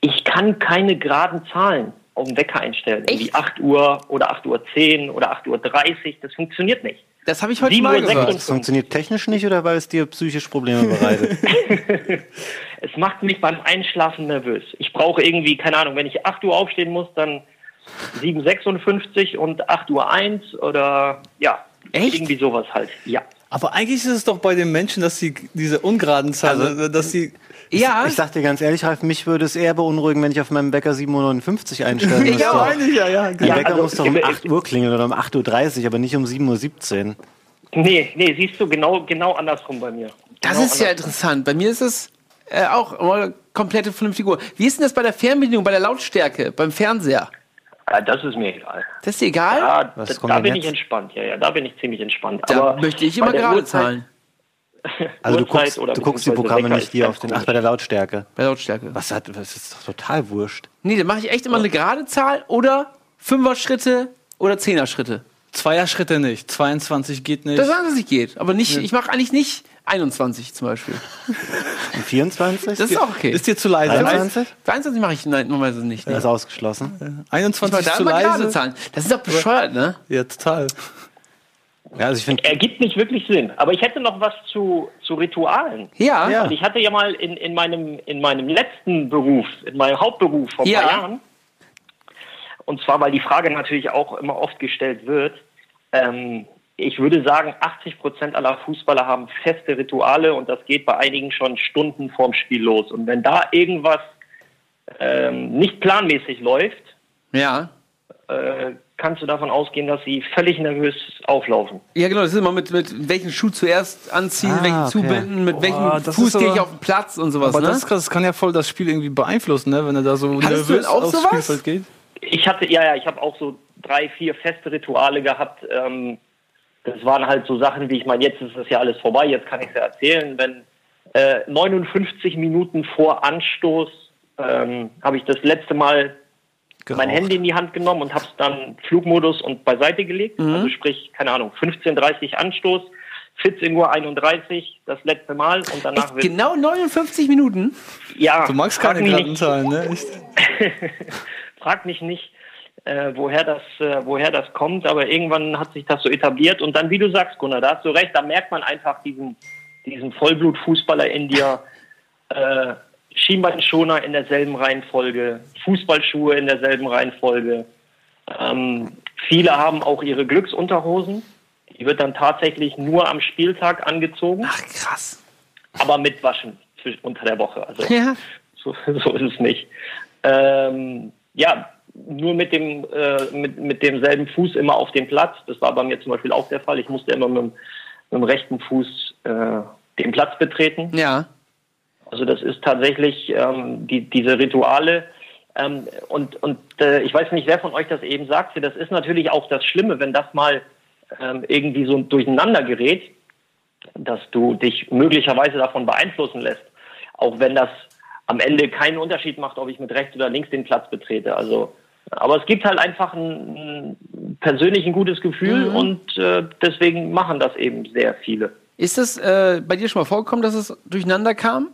Speaker 7: Ich kann keine geraden Zahlen auf den Wecker einstellen.
Speaker 1: Echt?
Speaker 7: Wie 8 Uhr oder 8 Uhr 10 oder 8 Uhr 30. Das funktioniert nicht.
Speaker 1: Das habe ich heute
Speaker 7: 7
Speaker 1: mal.
Speaker 7: 56.
Speaker 3: Das funktioniert technisch nicht oder weil es dir psychisch Probleme bereitet?
Speaker 7: Es macht mich beim Einschlafen nervös. Ich brauche irgendwie, keine Ahnung, wenn ich 8 Uhr aufstehen muss, dann 7.56 und 8 Uhr 1 oder ja,
Speaker 1: Echt?
Speaker 7: irgendwie sowas halt. Ja.
Speaker 2: Aber eigentlich ist es doch bei den Menschen, dass sie diese ungeraden Zahlen,
Speaker 3: Also-
Speaker 2: dass sie
Speaker 1: Ja,
Speaker 3: Ich sag dir ganz ehrlich, Ralf, mich würde es eher beunruhigen, wenn ich auf meinem Wecker 7.59 Uhr einstellen müsste.
Speaker 1: auch.
Speaker 2: ich ja, ja.
Speaker 3: Mein
Speaker 7: Ja,
Speaker 3: Wecker
Speaker 7: also,
Speaker 3: muss doch um
Speaker 7: äh,
Speaker 3: 8 Uhr klingeln oder um 8.30 Uhr, aber nicht um 7.17 Uhr.
Speaker 7: Nee, nee, siehst du, genau, genau andersrum bei mir.
Speaker 1: das
Speaker 7: genau
Speaker 1: ist ja
Speaker 7: andersrum.
Speaker 1: interessant. Bei mir ist es äh, auch komplette vernünftige Uhr. Wie ist denn das bei der Fernbedienung, bei der Lautstärke, beim Fernseher?
Speaker 7: Ja, das ist mir egal.
Speaker 1: Das ist dir egal?
Speaker 7: Ja,
Speaker 3: Was
Speaker 7: da, da bin
Speaker 3: jetzt?
Speaker 7: ich entspannt. Ja, ja, da bin ich ziemlich entspannt.
Speaker 1: da
Speaker 7: Aber
Speaker 1: möchte ich immer gerade
Speaker 7: Uhrzeit-
Speaker 1: zahlen.
Speaker 3: Also du guckst,
Speaker 7: oder
Speaker 3: du guckst die Programme nicht hier auf den, ach, bei der Lautstärke.
Speaker 1: Bei Lautstärke.
Speaker 3: Was hat, das ist doch total wurscht.
Speaker 1: Nee, dann mache ich echt immer eine gerade Zahl oder Fünfer-Schritte oder Zehner-Schritte.
Speaker 2: Zweier-Schritte nicht. 22 geht nicht.
Speaker 1: Das sagen, dass es geht. Aber nicht, ich mache eigentlich nicht 21 zum Beispiel.
Speaker 3: Und 24?
Speaker 1: Das ist auch okay.
Speaker 2: Ist dir zu leise?
Speaker 3: 23?
Speaker 1: 22 mache ich nein, normalerweise nicht.
Speaker 3: Das
Speaker 1: Nee.
Speaker 3: ist ausgeschlossen.
Speaker 2: 21
Speaker 1: Ich mache da
Speaker 2: ist zu leise?
Speaker 1: Zahlen. Das ist doch bescheuert, ne?
Speaker 2: Ja, total.
Speaker 3: Ja, also ich finde,
Speaker 7: Ergibt nicht wirklich Sinn. Aber ich hätte noch was zu, zu Ritualen.
Speaker 1: Ja.
Speaker 3: Ja.
Speaker 7: Und ich hatte ja mal in, in, meinem, in meinem letzten Beruf, in meinem Hauptberuf vor ein
Speaker 1: Ja.
Speaker 7: paar Jahren, und zwar, weil die Frage natürlich auch immer oft gestellt wird, ähm, ich würde sagen, 80 Prozent aller Fußballer haben feste Rituale und das geht bei einigen schon Stunden vorm Spiel los. Und wenn da irgendwas ähm, nicht planmäßig läuft,
Speaker 1: Ja.
Speaker 7: äh, kannst du davon ausgehen, dass sie völlig nervös auflaufen.
Speaker 1: Ja, genau, das ist immer mit, mit welchen Schuh zuerst anziehen,
Speaker 3: Ah,
Speaker 1: welchen
Speaker 3: okay.
Speaker 1: zubinden, mit welchem
Speaker 2: das
Speaker 1: Fuß gehe ich auf den Platz und sowas,
Speaker 2: Aber
Speaker 1: ne?
Speaker 2: das, ist krass, das kann ja voll das Spiel irgendwie beeinflussen, ne? wenn er da so
Speaker 1: du
Speaker 2: nervös
Speaker 1: auch
Speaker 2: aufs
Speaker 1: sowas?
Speaker 2: Spielfeld geht.
Speaker 7: Ich hatte, ja, ja, ich habe auch so drei, vier feste Rituale gehabt. Ähm, das waren halt so Sachen, wie ich meine, jetzt ist das ja alles vorbei, jetzt kann ich es ja erzählen. Wenn äh, 59 Minuten vor Anstoß ähm, habe ich das letzte Mal mein
Speaker 3: Geraucht.
Speaker 7: Handy in die Hand genommen und habe es dann Flugmodus und beiseite gelegt. Also sprich, keine Ahnung, 15.30 Anstoß, 14.31 Uhr das letzte Mal und danach
Speaker 1: Echt,
Speaker 7: wird
Speaker 1: genau 59 Minuten?
Speaker 7: ja,
Speaker 2: Du magst keine
Speaker 7: nicht.
Speaker 2: Zahlen, ne?
Speaker 7: Frag mich nicht, äh, woher das, äh, woher das kommt, aber irgendwann hat sich das so etabliert und dann, wie du sagst, Gunnar, da hast du recht, da merkt man einfach diesen, diesen Vollblutfußballer in dir, äh, Schienbeinschoner in derselben Reihenfolge, Fußballschuhe in derselben Reihenfolge. Ähm, viele haben auch ihre Glücksunterhosen. Die wird dann tatsächlich nur am Spieltag angezogen,
Speaker 1: Ach, krass.
Speaker 7: aber mit Waschen unter der Woche. Also
Speaker 1: Ja.
Speaker 7: so, so ist es nicht. Ähm, ja, nur mit dem, äh, mit, mit demselben Fuß immer auf dem Platz. Das war bei mir zum Beispiel auch der Fall. Ich musste immer mit, dem- mit dem rechten Fuß äh, den Platz betreten.
Speaker 1: Ja.
Speaker 7: Also das ist tatsächlich ähm, die, diese Rituale. Ähm, und und äh, ich weiß nicht, wer von euch das eben sagte. Das ist natürlich auch das Schlimme, wenn das mal ähm, irgendwie so durcheinander gerät, dass du dich möglicherweise davon beeinflussen lässt. Auch wenn das am Ende keinen Unterschied macht, ob ich mit rechts oder links den Platz betrete. Also Aber es gibt halt einfach ein, persönlich ein gutes Gefühl
Speaker 1: Mhm.
Speaker 7: und äh, deswegen machen das eben sehr viele.
Speaker 1: Ist es äh, bei dir schon mal vorgekommen, dass es durcheinander kam?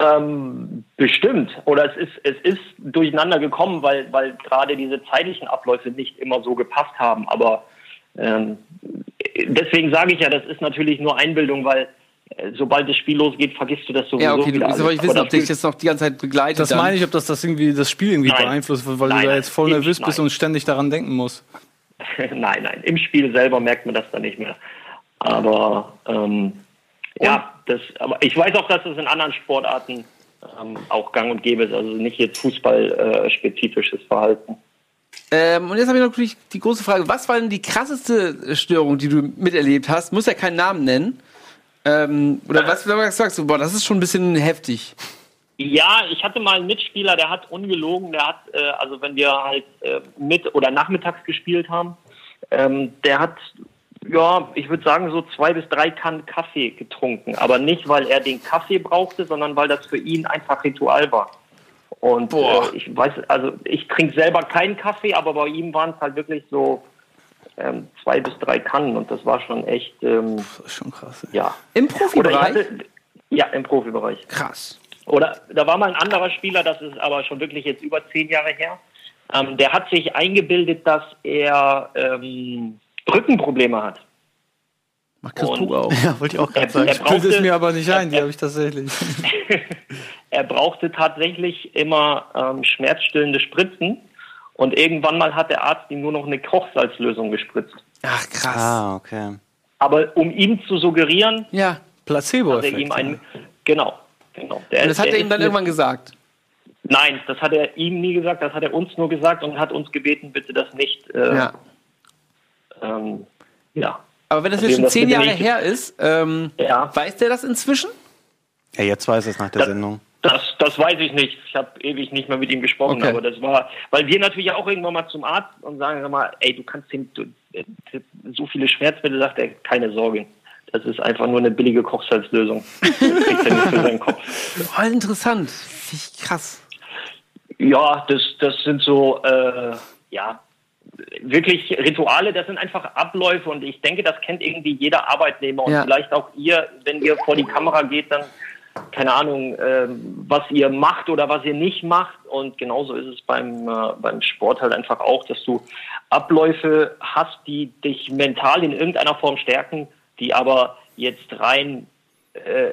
Speaker 7: Ähm, bestimmt. Oder es ist, es ist durcheinander gekommen, weil, weil gerade diese zeitlichen Abläufe nicht immer so gepasst haben. Aber ähm, deswegen sage ich ja, das ist natürlich nur Einbildung, weil sobald das Spiel losgeht, vergisst du das sowieso
Speaker 1: Ja, okay, du
Speaker 7: wieder
Speaker 1: willst
Speaker 7: alles.
Speaker 1: aber nicht wissen, ob dich
Speaker 7: das
Speaker 1: das noch die ganze Zeit begleitet.
Speaker 2: Das
Speaker 1: dann.
Speaker 2: meine ich, ob das, das irgendwie das Spiel irgendwie
Speaker 7: Nein.
Speaker 2: beeinflusst, weil
Speaker 7: Nein,
Speaker 2: du da jetzt voll
Speaker 7: ich-
Speaker 2: nervös bist
Speaker 7: nein.
Speaker 2: und ständig daran denken musst.
Speaker 7: nein, nein. Im Spiel selber merkt man das dann nicht mehr. Aber ähm, ja, das, aber ich weiß auch, dass es in anderen Sportarten ähm, auch gang und gäbe ist. Also nicht jetzt fußballspezifisches Verhalten.
Speaker 1: Ähm, und jetzt habe ich natürlich die große Frage: Was war denn die krasseste Störung, die du miterlebt hast? Muss ja keinen Namen nennen. Ähm, oder was, was sagst du? Boah, das ist schon ein bisschen heftig.
Speaker 7: Ja, ich hatte mal einen Mitspieler, der hat ungelogen, der hat, äh, also wenn wir halt äh, mit oder nachmittags gespielt haben, ähm, der hat, ja, ich würde sagen, so zwei bis drei Kannen Kaffee getrunken. Aber nicht, weil er den Kaffee brauchte, sondern weil das für ihn einfach Ritual war. Und äh, ich weiß, also ich trinke selber keinen Kaffee, aber bei ihm waren es halt wirklich so ähm, zwei bis drei Kannen und das war schon echt, ähm,
Speaker 2: Das ist schon krass. ey.
Speaker 7: ja.
Speaker 1: Im
Speaker 7: ich
Speaker 1: Profibereich?
Speaker 7: hatte, ja, im Profibereich.
Speaker 1: Krass.
Speaker 7: Oder da war mal ein anderer Spieler, das ist aber schon wirklich jetzt über zehn Jahre her. Ähm, der hat sich eingebildet, dass er ähm, Rückenprobleme hat.
Speaker 1: Mach Chris Krug auch.
Speaker 3: Ja, wollte ich auch
Speaker 7: Er,
Speaker 3: gerade sagen.
Speaker 7: er,
Speaker 2: Ich bilde es
Speaker 7: brauchte,
Speaker 2: mir aber nicht ein, die habe ich tatsächlich.
Speaker 7: er brauchte tatsächlich immer ähm, schmerzstillende Spritzen. Und irgendwann mal hat der Arzt ihm nur noch eine Kochsalzlösung gespritzt.
Speaker 1: Ach, krass.
Speaker 3: Ah, okay.
Speaker 7: Aber um ihm zu suggerieren,
Speaker 1: Ja.
Speaker 7: dass er
Speaker 2: Placebo-Effekt.
Speaker 7: ihm
Speaker 2: ja.
Speaker 7: ein. Genau, genau. Der,
Speaker 1: Und das hat er ihm dann irgendwann gesagt.
Speaker 7: Nein, das hat er ihm nie gesagt, das hat er uns nur gesagt und hat uns gebeten, bitte das nicht. Äh,
Speaker 1: Ja.
Speaker 7: Ähm, ja.
Speaker 1: Aber wenn das
Speaker 7: Also
Speaker 1: jetzt schon zehn Jahre her ist, ähm,
Speaker 7: Ja.
Speaker 1: weiß der das inzwischen?
Speaker 3: Ja, jetzt weiß es nach der
Speaker 7: Das-
Speaker 3: Sendung.
Speaker 7: Das, das weiß ich nicht. Ich habe ewig nicht mehr mit ihm gesprochen,
Speaker 1: Okay.
Speaker 7: aber das war, weil wir natürlich auch irgendwann mal zum Arzt und sagen sag mal, ey, du kannst ihm du, äh, so viele Schmerzmittel, sagt er, keine Sorge. Das ist einfach nur eine billige Kochsalzlösung. Das kriegt er nicht für seinen Kopf.
Speaker 1: Voll interessant. Finde ich krass.
Speaker 7: Ja, das, das sind so, äh, ja, wirklich Rituale, das sind einfach Abläufe und ich denke, das kennt irgendwie jeder Arbeitnehmer und
Speaker 1: Ja.
Speaker 7: vielleicht auch ihr, wenn ihr vor die Kamera geht, dann, keine Ahnung, ähm, was ihr macht oder was ihr nicht macht und genauso ist es beim, äh, beim Sport halt einfach auch, dass du Abläufe hast, die dich mental in irgendeiner Form stärken, die aber jetzt rein äh,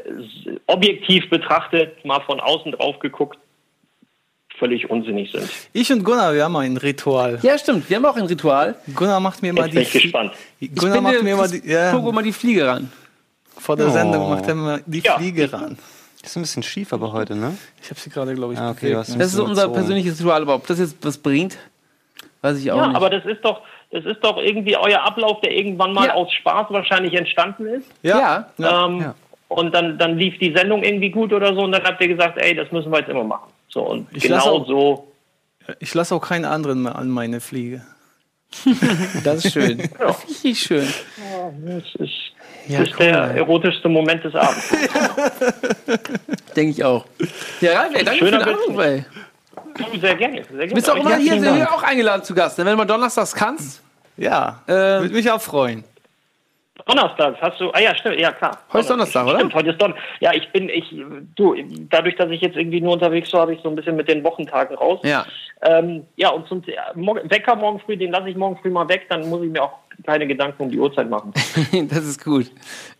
Speaker 7: objektiv betrachtet, mal von außen drauf geguckt, völlig unsinnig sind.
Speaker 2: Ich und Gunnar, wir haben ein Ritual.
Speaker 1: Ja, stimmt. Wir haben auch ein Ritual.
Speaker 2: Gunnar macht mir immer
Speaker 7: bin
Speaker 2: die.
Speaker 7: ich gespannt.
Speaker 1: Ich
Speaker 2: Gunnar macht
Speaker 1: binde
Speaker 2: mir immer
Speaker 1: Chris
Speaker 2: die. Ja,
Speaker 1: Krug immer die Fliege ran.
Speaker 2: Vor der
Speaker 3: Oh.
Speaker 2: Sendung macht er immer die
Speaker 7: Ja.
Speaker 2: Fliege ran.
Speaker 3: Ist ein bisschen schief aber heute, ne?
Speaker 2: Ich habe sie gerade, glaube ich,
Speaker 3: Ah, okay,
Speaker 2: bewegt, ne?
Speaker 1: Das ist unser persönliches Ritual, aber ob das jetzt was bringt, weiß ich auch
Speaker 7: Ja,
Speaker 1: nicht.
Speaker 7: aber das ist doch, das ist doch irgendwie euer Ablauf, der irgendwann mal
Speaker 1: Ja.
Speaker 7: aus Spaß wahrscheinlich entstanden ist.
Speaker 1: ja.
Speaker 7: ähm,
Speaker 3: ja.
Speaker 7: Und dann, dann lief die Sendung irgendwie gut oder so und dann habt ihr gesagt, ey, das müssen wir jetzt immer machen. So und
Speaker 2: Ich
Speaker 7: genau
Speaker 2: auch-
Speaker 7: so.
Speaker 2: Ich lasse auch keinen anderen mehr an meine Fliege.
Speaker 1: Das ist schön.
Speaker 7: Ja.
Speaker 1: Richtig schön.
Speaker 7: Das ist,
Speaker 1: Ja,
Speaker 7: das ist
Speaker 1: cool.
Speaker 7: der erotischste Moment des Abends.
Speaker 1: Denke ich auch. Ja, Ralf, ey, danke
Speaker 7: Schöner
Speaker 1: für den Anruf, ey.
Speaker 7: Du, sehr gerne. Sehr gerne.
Speaker 1: Du bist auch immer
Speaker 7: Ja,
Speaker 1: hier, hier auch eingeladen zu Gast. ne? Wenn du mal donnerstags kannst.
Speaker 2: Ja,
Speaker 1: Ähm,
Speaker 2: würde mich auch freuen.
Speaker 7: Donnerstags hast du, ah ja, stimmt, ja klar.
Speaker 1: Heute ist Donnerstag, oder?
Speaker 7: Stimmt, heute ist Donnerstag. Ja, ich bin, ich, du, dadurch, dass ich jetzt irgendwie nur unterwegs war, habe ich so ein bisschen mit den Wochentagen raus.
Speaker 1: Ja.
Speaker 7: Ähm, ja, und zum Wecker morgen früh, den lasse ich morgen früh mal weg, dann muss ich mir auch keine Gedanken um die Uhrzeit machen.
Speaker 1: das ist gut.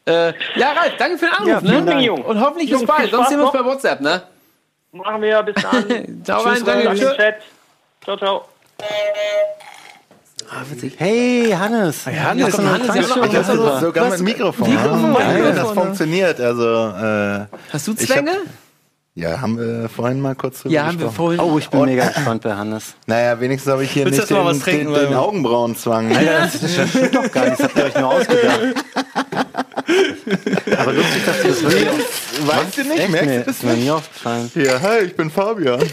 Speaker 1: Äh, ja, Ralf, danke für den Anruf,
Speaker 3: Ja, vielen
Speaker 1: ne?
Speaker 3: Dank.
Speaker 7: Jung.
Speaker 1: Und hoffentlich
Speaker 7: Jungs,
Speaker 1: bis bald. Sonst sehen wir uns bei WhatsApp, ne?
Speaker 7: Machen wir, bis dann.
Speaker 1: Ciao,
Speaker 2: Tschüss,
Speaker 1: rein, danke.
Speaker 7: Danke Chat. Ciao, ciao.
Speaker 1: Ah, witzig.
Speaker 3: Hey, Hannes.
Speaker 2: Hey, Hannes,
Speaker 3: Ja,
Speaker 1: Hannes,
Speaker 3: Hannes,
Speaker 1: noch-
Speaker 8: Das ist sogar mit Mikrofon.
Speaker 1: Mikrofon,
Speaker 8: ja,
Speaker 1: Mikrofon,
Speaker 8: das funktioniert. Also, äh,
Speaker 1: Hast du Zwänge?
Speaker 8: ja, haben wir vorhin mal kurz drüber
Speaker 1: Ja, haben wir
Speaker 8: gesprochen.
Speaker 1: vorhin.
Speaker 3: Oh, ich bin mega gespannt bei Hannes.
Speaker 8: Naja, wenigstens habe ich hier
Speaker 2: Willst du
Speaker 8: nicht den,
Speaker 2: trinken,
Speaker 8: den, den Augenbrauenzwang.
Speaker 3: Das, das stimmt doch gar nicht, das habt ihr euch nur ausgedacht. Aber lustig, dass ihr das wirklich
Speaker 8: Weißt du nicht?
Speaker 3: Echt?
Speaker 8: Merkst
Speaker 3: Nee,
Speaker 8: du das
Speaker 3: ist mir nie aufgefallen.
Speaker 8: Ja, hi, ich bin Fabian.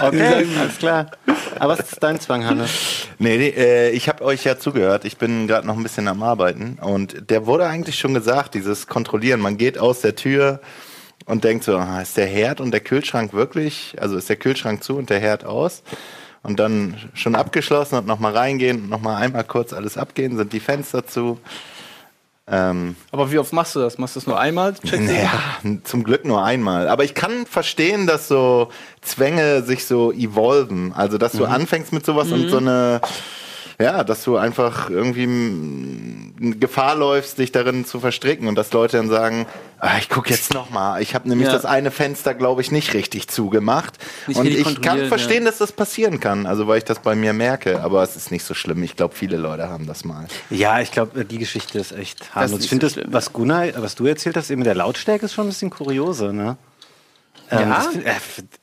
Speaker 3: Okay, alles klar. Aber was ist dein Zwang, Hannes?
Speaker 8: Nee, nee äh, ich habe euch ja zugehört. Ich bin gerade noch ein bisschen am Arbeiten. Und der wurde eigentlich schon gesagt, dieses Kontrollieren. Man geht aus der Tür und denkt so, ah, ist der Herd und der Kühlschrank wirklich, also ist der Kühlschrank zu und der Herd aus? Und dann schon abgeschlossen und nochmal reingehen und nochmal einmal kurz alles abgehen, sind die Fenster zu. Ähm,
Speaker 2: Aber wie oft machst du das? Machst du das nur einmal?
Speaker 8: Naja, zum Glück nur einmal. Aber ich kann verstehen, dass so Zwänge sich so evolven. Also, dass du anfängst mit sowas und so eine, ja, dass du einfach irgendwie Gefahr läufst, dich darin zu verstricken und dass Leute dann sagen, ah, ich gucke jetzt noch mal. Ich habe nämlich
Speaker 1: Ja.
Speaker 8: das eine Fenster, glaube ich, nicht richtig zugemacht.
Speaker 1: Nicht
Speaker 8: und ich kann verstehen,
Speaker 1: ja.
Speaker 8: dass das passieren kann. Also, weil ich das bei mir merke. Aber es ist nicht so schlimm. Ich glaube, viele Leute haben das mal.
Speaker 3: Ja, ich glaube, die Geschichte ist echt harmlos.
Speaker 1: ist
Speaker 3: Ich finde das,
Speaker 1: so schlimm,
Speaker 3: was Gunnar, was du erzählt hast, eben mit der Lautstärke ist schon ein bisschen kuriose, ne? Ähm,
Speaker 1: Ja?
Speaker 3: das, find-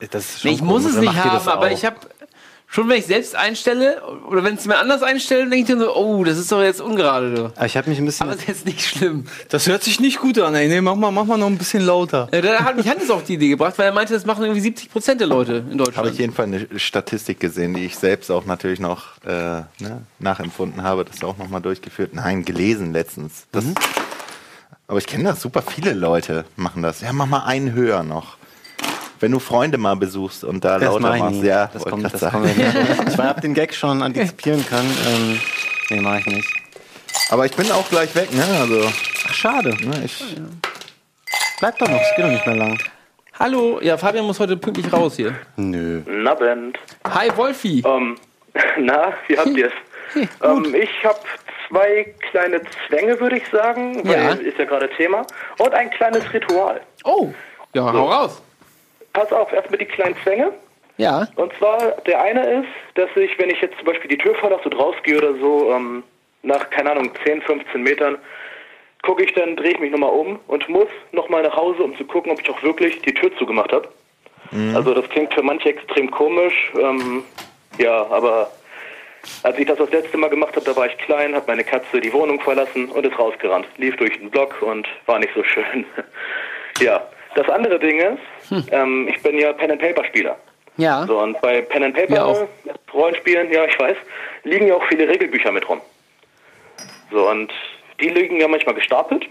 Speaker 3: äh, das ist schon
Speaker 1: Nee, ich muss es nicht
Speaker 3: das
Speaker 1: haben, aber ich habe schon, wenn ich selbst einstelle oder wenn es mir anders einstelle, denke ich dann so, oh, das ist doch jetzt ungerade. Du.
Speaker 3: Aber ich habe mich ein bisschen.
Speaker 1: Aber das ist jetzt nicht schlimm.
Speaker 2: Das hört sich nicht gut an, ey. Nee, mach mal, mach mal noch ein bisschen lauter.
Speaker 1: Ja, da hat mich Hannes auf die Idee gebracht, weil er meinte, das machen irgendwie 70 Prozent der Leute in
Speaker 8: Habe
Speaker 1: Deutschland.
Speaker 8: ich jeden Fall eine Statistik gesehen, die ich selbst auch natürlich noch äh, ne, nachempfunden habe. Das auch nochmal durchgeführt. Nein, gelesen letztens. Das, Aber ich kenne das super viele Leute machen das. Ja, mach mal einen höher noch. Wenn du Freunde mal besuchst und da
Speaker 3: das
Speaker 8: lauter machst,
Speaker 3: nie.
Speaker 8: ja,
Speaker 3: das kommt, das
Speaker 8: sagen.
Speaker 3: kommt nicht. Ich habe den Gag schon antizipieren können. Ähm, nee, mache ich nicht.
Speaker 8: Aber ich bin auch gleich weg, ne? Also,
Speaker 3: Ach, schade.
Speaker 8: ne, ich,
Speaker 3: Bleib doch noch, es geht doch nicht mehr lang.
Speaker 1: Hallo, ja, Fabian muss heute pünktlich raus hier.
Speaker 3: Nö.
Speaker 9: Na, Band.
Speaker 1: Hi, Wolfi.
Speaker 9: Ähm, na, wie habt ihr es? ähm, ich habe zwei kleine Zwänge, würde ich sagen, weil
Speaker 1: Ja.
Speaker 9: ist ja gerade Thema, und ein kleines Ritual.
Speaker 1: Oh, ja, hau raus.
Speaker 9: Pass auf, erstmal die kleinen Zwänge.
Speaker 1: Ja,
Speaker 9: Und zwar, der eine ist, dass ich, wenn ich jetzt zum Beispiel die Tür verlasse und rausgehe oder so, ähm, nach, keine Ahnung, 10, 15 Metern, gucke ich dann, drehe ich mich nochmal um und muss nochmal nach Hause, um zu gucken, ob ich auch wirklich die Tür zugemacht habe. Also das klingt für manche extrem komisch, ähm, ja, aber als ich das das letzte Mal gemacht habe, da war ich klein, hat meine Katze die Wohnung verlassen und ist rausgerannt. Lief durch den Block und war nicht so schön. ja, das andere Ding ist, ähm, ich bin ja Pen-and-Paper-Spieler.
Speaker 1: ja.
Speaker 9: So, und bei Pen and
Speaker 1: Wir auch.
Speaker 9: Paper, Rollenspielen, ja, ich weiß, liegen ja auch viele Regelbücher mit rum. So, und die liegen ja manchmal gestapelt.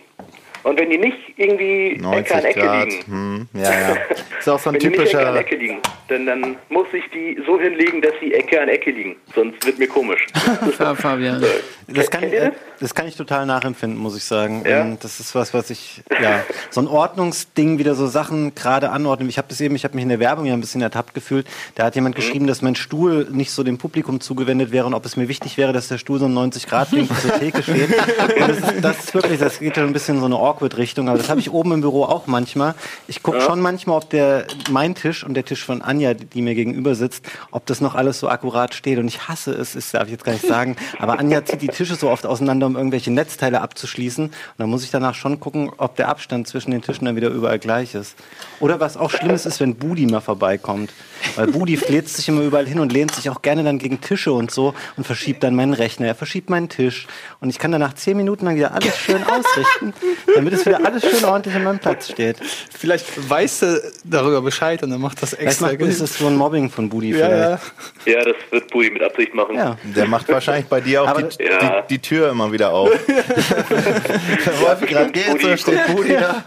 Speaker 9: Und wenn die nicht irgendwie Ecke
Speaker 8: 90
Speaker 9: an Ecke
Speaker 8: Grad.
Speaker 9: liegen,
Speaker 8: Hm, ja, ja. Ist auch so ein
Speaker 9: wenn die nicht Ecke an
Speaker 8: typischer.
Speaker 9: Ecke liegen, dann, dann muss ich die so hinlegen, dass sie Ecke an Ecke liegen. Sonst wird mir komisch.
Speaker 1: Ja, Fabian.
Speaker 3: Das kann,
Speaker 9: ihr
Speaker 3: äh,
Speaker 9: das?
Speaker 3: kann ich total nachempfinden, muss ich sagen.
Speaker 9: Ja?
Speaker 3: Ähm, Das ist was, was ich, ja, so ein Ordnungsding, wieder so Sachen gerade anordnen. Ich habe das eben, ich habe mich in der Werbung ja ein bisschen ertappt gefühlt. Da hat
Speaker 9: Mhm.
Speaker 3: jemand geschrieben, dass mein Stuhl nicht so dem Publikum zugewendet wäre und ob es mir wichtig wäre, dass der Stuhl so 90 Grad Winkel zur Theke steht. Und das, ist, das ist wirklich, das geht ja ein bisschen so eine awkward Richtung. Aber das habe ich oben im Büro auch manchmal. Ich gucke schon manchmal, ob der, mein Tisch und der Tisch von Anja, die, die mir gegenüber sitzt, ob das noch alles so akkurat steht. Und ich hasse es, das darf ich jetzt gar nicht sagen. Aber Anja zieht die Tische so oft auseinander, um irgendwelche Netzteile abzuschließen. Und dann muss ich danach schon gucken, ob der Abstand zwischen den Tischen dann wieder überall gleich ist. Oder was auch schlimm ist, ist, wenn Budi mal vorbeikommt. Weil Budi fläzt sich immer überall hin und lehnt sich auch gerne dann gegen Tische und so und verschiebt dann meinen Rechner. Er verschiebt meinen Tisch. Und ich kann danach zehn Minuten lang wieder alles schön ausrichten, damit es wieder alles schön ordentlich an meinem Platz steht.
Speaker 2: Vielleicht weiß er darüber Bescheid und dann macht das
Speaker 3: Vielleicht
Speaker 2: extra.
Speaker 3: macht, ist das so ein Mobbing von Budi
Speaker 2: ja,
Speaker 3: vielleicht.
Speaker 9: ja, das wird Budi mit Absicht machen.
Speaker 3: Ja.
Speaker 8: Der macht wahrscheinlich bei dir auch
Speaker 3: Aber-
Speaker 8: die,
Speaker 9: Ja.
Speaker 8: die, die Tür immer wieder auf. Der Wolfi gerade geht, so steht Budi da.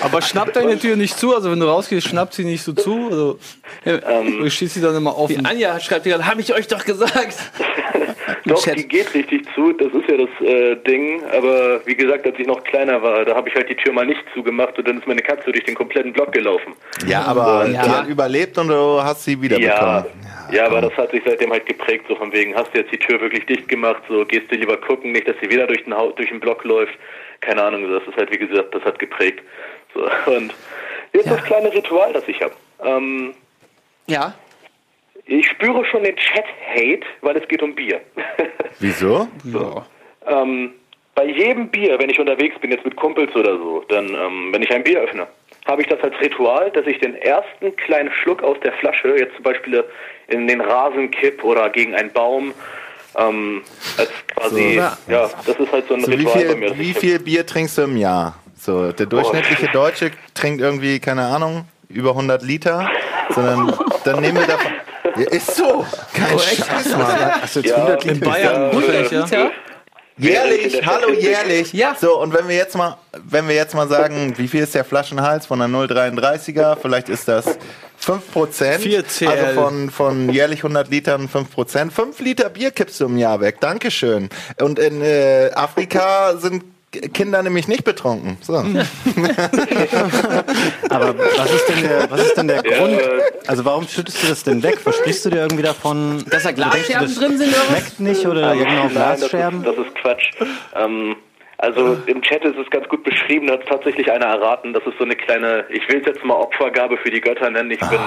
Speaker 2: Aber schnappt deine Tür nicht zu? Also wenn du rausgehst, schnappt sie nicht so zu? Also,
Speaker 9: Ähm,
Speaker 2: oder steht sie dann immer
Speaker 1: Die
Speaker 2: offen?
Speaker 1: Anja schreibt dir gerade, habe ich euch doch gesagt.
Speaker 9: Doch,
Speaker 1: Chat.
Speaker 9: die geht richtig zu, das ist ja das äh, Ding. Aber wie gesagt, als ich noch kleiner war, da habe ich halt die Tür mal nicht zugemacht und dann ist meine Katze durch den kompletten Block gelaufen.
Speaker 8: Ja, aber
Speaker 1: Ja.
Speaker 8: die hat überlebt und du hast sie wiederbekommen.
Speaker 9: Ja, ja, aber das hat sich seitdem halt geprägt, so von wegen, hast du jetzt die Tür wirklich dicht gemacht, so gehst du lieber gucken, nicht, dass sie wieder durch den, Haus, durch den Block läuft. Keine Ahnung, das ist halt, wie gesagt, das hat geprägt. So, und jetzt das kleine Ritual, das ich habe. Ähm,
Speaker 1: Ja.
Speaker 9: ich spüre schon den Chat-Hate, weil es geht um Bier.
Speaker 8: Wieso?
Speaker 1: ja.
Speaker 9: Ähm, bei jedem Bier, wenn ich unterwegs bin, jetzt mit Kumpels oder so, dann, ähm, wenn ich ein Bier öffne, habe ich das als Ritual, dass ich den ersten kleinen Schluck aus der Flasche, jetzt zum Beispiel in den Rasen kipp oder gegen einen Baum, ähm, als quasi,
Speaker 8: So.
Speaker 9: ja, das ist halt so ein
Speaker 8: So, wie,
Speaker 9: Ritual bei mir.
Speaker 8: viel, wie viel Bier trinkst du im Jahr? So, der durchschnittliche Deutsche trinkt irgendwie, keine Ahnung, über 100 Liter. Sondern dann nehmen wir davon. Ja, ist so. Kein Scheiß, Mann.
Speaker 3: Hast du jetzt
Speaker 9: Ja,
Speaker 3: 100
Speaker 2: In
Speaker 3: Liter?
Speaker 2: Bayern
Speaker 9: Ja,
Speaker 2: vielleicht, ja?
Speaker 1: Liter?
Speaker 8: Jährlich,
Speaker 9: in
Speaker 8: hallo jährlich.
Speaker 1: Ja.
Speaker 8: So, und wenn wir jetzt mal, wenn wir jetzt mal sagen, wie viel ist der Flaschenhals von der 0,33er? Vielleicht ist das 5%.
Speaker 2: 4 CL.
Speaker 8: Also von, von jährlich 100 Litern 5%. 5 Liter Bier kippst du im Jahr weg. Dankeschön. Und in äh, Afrika sind Kinder nämlich nicht betrunken. So.
Speaker 3: Aber was ist denn der, was ist denn der
Speaker 9: Ja,
Speaker 3: Grund?
Speaker 9: äh,
Speaker 3: Also warum schüttest du das denn weg? Versprichst du dir irgendwie davon?
Speaker 1: Dass da Glasscherben
Speaker 3: das
Speaker 1: drin sind oder was?
Speaker 3: Schmeckt nicht oder ja genau
Speaker 9: Nein, das
Speaker 3: Glasscherben?
Speaker 9: ist, das ist Quatsch. Ähm, also im Chat ist es ganz gut beschrieben, da hat tatsächlich einer erraten, das ist so eine kleine, ich will es jetzt mal Opfergabe für die Götter nennen, ich bin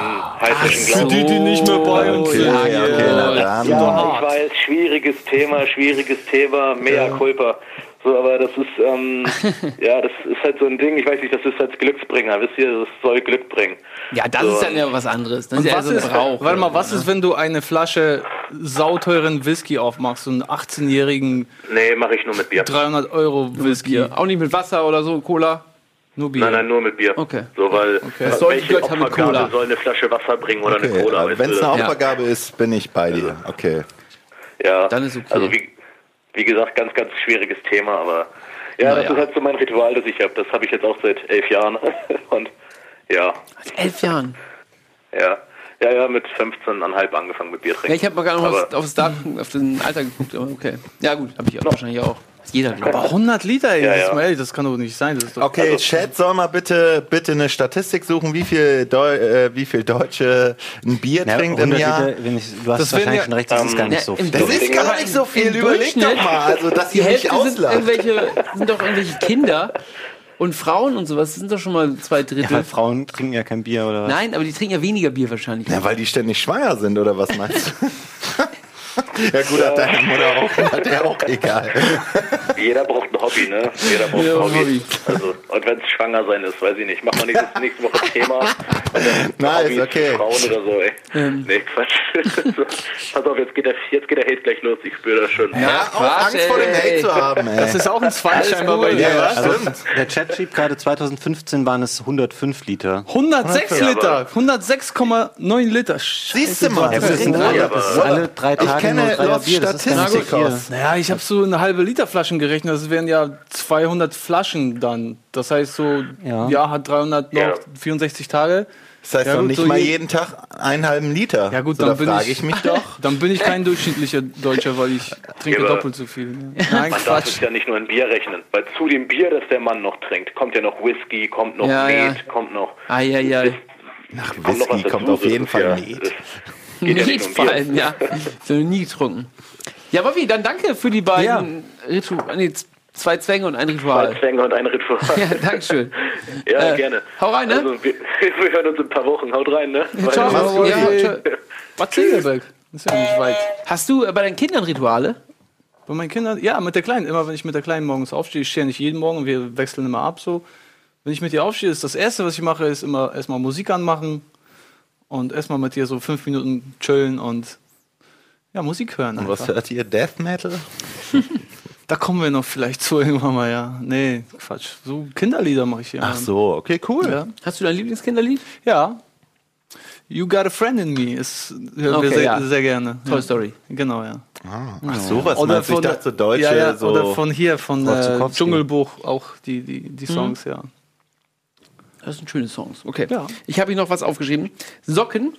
Speaker 9: heidnischen
Speaker 1: so.
Speaker 9: Glaubens.
Speaker 2: Die, die nicht mehr bei uns
Speaker 8: Okay,
Speaker 2: sind.
Speaker 8: okay, na dann.
Speaker 9: Ja, ich weiß, schwieriges Thema, schwieriges Thema, mea culpa. So, aber das ist, ähm, ja, das ist halt so ein Ding, ich weiß nicht, das ist als Glücksbringer, wisst ihr, das soll Glück bringen.
Speaker 1: Ja, das
Speaker 9: So,
Speaker 1: ist dann ja was anderes. Das
Speaker 2: Und
Speaker 1: ist ja
Speaker 2: was
Speaker 1: so ein
Speaker 2: ist,
Speaker 1: Brauch.
Speaker 2: warte mal, was ist, wenn du eine Flasche sauteuren Whisky aufmachst, so einen 18-jährigen
Speaker 9: Nee, mache ich nur mit Bier.
Speaker 2: 300 Euro
Speaker 1: ne?
Speaker 2: Whisky?
Speaker 1: Auch nicht mit Wasser oder so, Cola.
Speaker 2: Nur Bier.
Speaker 9: Nein, nein, nur mit Bier.
Speaker 1: Okay.
Speaker 9: So, weil
Speaker 1: Das soll die
Speaker 9: welche Opfergabe
Speaker 1: Cola.
Speaker 9: soll eine Flasche Wasser bringen oder eine
Speaker 8: Okay,
Speaker 9: Cola?
Speaker 8: also
Speaker 9: weißt
Speaker 8: wenn es eine
Speaker 1: Ja.
Speaker 8: Opfergabe ist, bin ich bei dir. Okay.
Speaker 9: Ja,
Speaker 1: Dann ist okay.
Speaker 9: Also wie, wie gesagt, ganz, ganz schwieriges Thema, aber ja,
Speaker 1: Na
Speaker 9: das
Speaker 1: ja.
Speaker 9: ist halt so mein Ritual, das ich habe. Das habe ich jetzt auch seit elf Jahren. Und ja,
Speaker 1: Seit elf Jahren.
Speaker 9: ja, ja, ja, mit 15,5 angefangen mit Bier
Speaker 1: Ja,
Speaker 9: trinken.
Speaker 1: ich habe mal gar noch
Speaker 9: Aber-
Speaker 1: aufs Datum, auf den Alter geguckt, aber okay. Ja, gut, habe ich auch wahrscheinlich auch. Jeder, glaube
Speaker 2: Aber 100 Liter, ey,
Speaker 9: Ja,
Speaker 2: das,
Speaker 9: ja.
Speaker 2: ist mal ehrlich, das kann doch nicht sein. Das ist doch
Speaker 8: Okay, Chat soll mal bitte, bitte eine Statistik suchen, wie viel, Deu äh, wie viel Deutsche ein Bier
Speaker 3: Ja,
Speaker 8: trinkt im
Speaker 3: 100
Speaker 8: Jahr.
Speaker 3: Liter, wenn ich, du hast
Speaker 2: Das
Speaker 3: wahrscheinlich
Speaker 2: ja-
Speaker 3: schon recht, das ist gar nicht
Speaker 1: Ja,
Speaker 3: so viel.
Speaker 8: Das ist gar nicht so viel. Überleg doch mal, also dass
Speaker 1: Die
Speaker 8: ihr mich
Speaker 1: Hälfte sind
Speaker 8: auslacht.
Speaker 1: irgendwelche, sind doch irgendwelche Kinder und Frauen und sowas. Das sind doch schon mal zwei
Speaker 3: Ja,
Speaker 1: Drittel.
Speaker 3: weil Frauen trinken ja kein Bier oder was?
Speaker 1: Nein, aber die trinken ja weniger Bier wahrscheinlich.
Speaker 8: Ja, weil die ständig schwanger sind, oder was meinst du? ja gut, hat deine Mutter auch, hat der auch egal.
Speaker 9: Jeder braucht ein Hobby, ne? Jeder braucht
Speaker 1: Ja,
Speaker 9: ein Hobby.
Speaker 1: Hobby.
Speaker 9: Also, und wenn es schwanger sein ist, weiß ich nicht. Machen wir nächstes, nächste Woche Thema.
Speaker 8: Nice,
Speaker 9: Hobbys,
Speaker 8: okay.
Speaker 9: Frauen oder so, ey.
Speaker 1: Ähm.
Speaker 9: Nee, Quatsch. so, pass auf, jetzt geht, der, jetzt geht der Hate gleich los. Ich spüre das schon.
Speaker 8: Ja, auch
Speaker 1: Quatsch,
Speaker 8: Angst vor dem Hate
Speaker 1: ey.
Speaker 8: zu haben, ey.
Speaker 2: Das ist auch ein Zweig scheinbar bei dir,
Speaker 8: ja,
Speaker 2: was?
Speaker 8: ja,
Speaker 3: Also,
Speaker 8: stimmt.
Speaker 3: der Chat schrieb gerade, 2015 waren es 105 Liter.
Speaker 2: 106
Speaker 9: Ja,
Speaker 2: Liter, 106,9 Liter.
Speaker 8: Siehst du mal,
Speaker 3: Ja,
Speaker 8: das
Speaker 3: das,
Speaker 8: ist
Speaker 3: ist,
Speaker 8: ein
Speaker 9: Ja,
Speaker 3: das
Speaker 9: aber-
Speaker 3: ist alle drei Tage
Speaker 8: kenne Lost. Statistikos.
Speaker 2: Naja, ich habe so eine halbe Liter Flaschen gerechnet, das wären ja 200 Flaschen dann. Das heißt so,
Speaker 3: Ja.
Speaker 2: ja, hat 300 noch
Speaker 9: Ja.
Speaker 2: 64 Tage.
Speaker 8: Das heißt
Speaker 2: Ja, gut,
Speaker 8: nicht
Speaker 2: so
Speaker 8: mal
Speaker 2: je-
Speaker 8: jeden Tag einen halben Liter.
Speaker 2: Ja gut,
Speaker 8: so,
Speaker 2: dann
Speaker 8: da
Speaker 2: bin
Speaker 8: frage
Speaker 2: ich,
Speaker 8: ich mich doch.
Speaker 2: Dann bin ich kein durchschnittlicher Deutscher, weil ich trinke
Speaker 9: Ja,
Speaker 2: doppelt so viel. Ne? Nein,
Speaker 9: Man darf es
Speaker 2: Quatsch.
Speaker 9: ja nicht nur in Bier rechnen, weil zu dem Bier, das der Mann noch trinkt, kommt ja noch Whisky, kommt noch
Speaker 1: Ja, ja.
Speaker 9: Met, kommt noch.
Speaker 1: Eieiei.
Speaker 8: Nach
Speaker 9: kommt noch was
Speaker 8: Whisky kommt
Speaker 9: dazu.
Speaker 8: auf jeden Fall Met.
Speaker 9: Ja nicht
Speaker 1: vor allem, ja. So nie getrunken. Ja, Bobby, dann danke für die beiden Rituale. Nee, z- zwei Zwänge und ein
Speaker 9: Zwei
Speaker 1: Ritual.
Speaker 9: Zwänge und ein Ritual.
Speaker 1: Ja, Dankeschön.
Speaker 9: Ja,
Speaker 1: Äh,
Speaker 9: gerne.
Speaker 1: hau rein, ne?
Speaker 9: Also, wir, wir hören uns in ein paar Wochen. Haut rein, ne?
Speaker 1: Ciao.
Speaker 2: Gut.
Speaker 1: Ja, ciao.
Speaker 2: Segeberg. Ist ja nicht weit.
Speaker 1: Hast du äh, bei deinen Kindern Rituale?
Speaker 2: Bei meinen Kindern, ja, mit der Kleinen. Immer wenn ich mit der Kleinen morgens aufstehe, ich stehe ja nicht jeden Morgen, wir wechseln immer ab so. Wenn ich mit ihr aufstehe, ist das Erste, was ich mache, ist immer erstmal Musik anmachen und erstmal mit ihr so fünf Minuten chillen und ja, Musik hören.
Speaker 8: Und was
Speaker 2: Einfach.
Speaker 8: hört ihr? Death Metal?
Speaker 2: Da kommen wir noch vielleicht zu irgendwann mal, ja. Nee, Quatsch. So Kinderlieder mache ich hier.
Speaker 8: Ach so, okay, cool.
Speaker 2: Ja.
Speaker 1: Hast du dein Lieblingskinderlied?
Speaker 2: ja. You Got a Friend in Me ist hören
Speaker 1: Okay,
Speaker 2: wir sehr,
Speaker 1: ja.
Speaker 2: sehr gerne.
Speaker 1: Toy
Speaker 2: ja.
Speaker 1: Story.
Speaker 2: Genau, ja.
Speaker 8: Ah, ach so, was meinst du? Ich dachte, so Deutsche,
Speaker 2: ja, ja,
Speaker 8: so...
Speaker 2: Oder von hier, von äh. Dschungelbuch, auch die, die, die Songs, ja.
Speaker 1: Das sind schöne Songs. Okay.
Speaker 2: Ja.
Speaker 1: Ich habe hier noch was aufgeschrieben. Socken.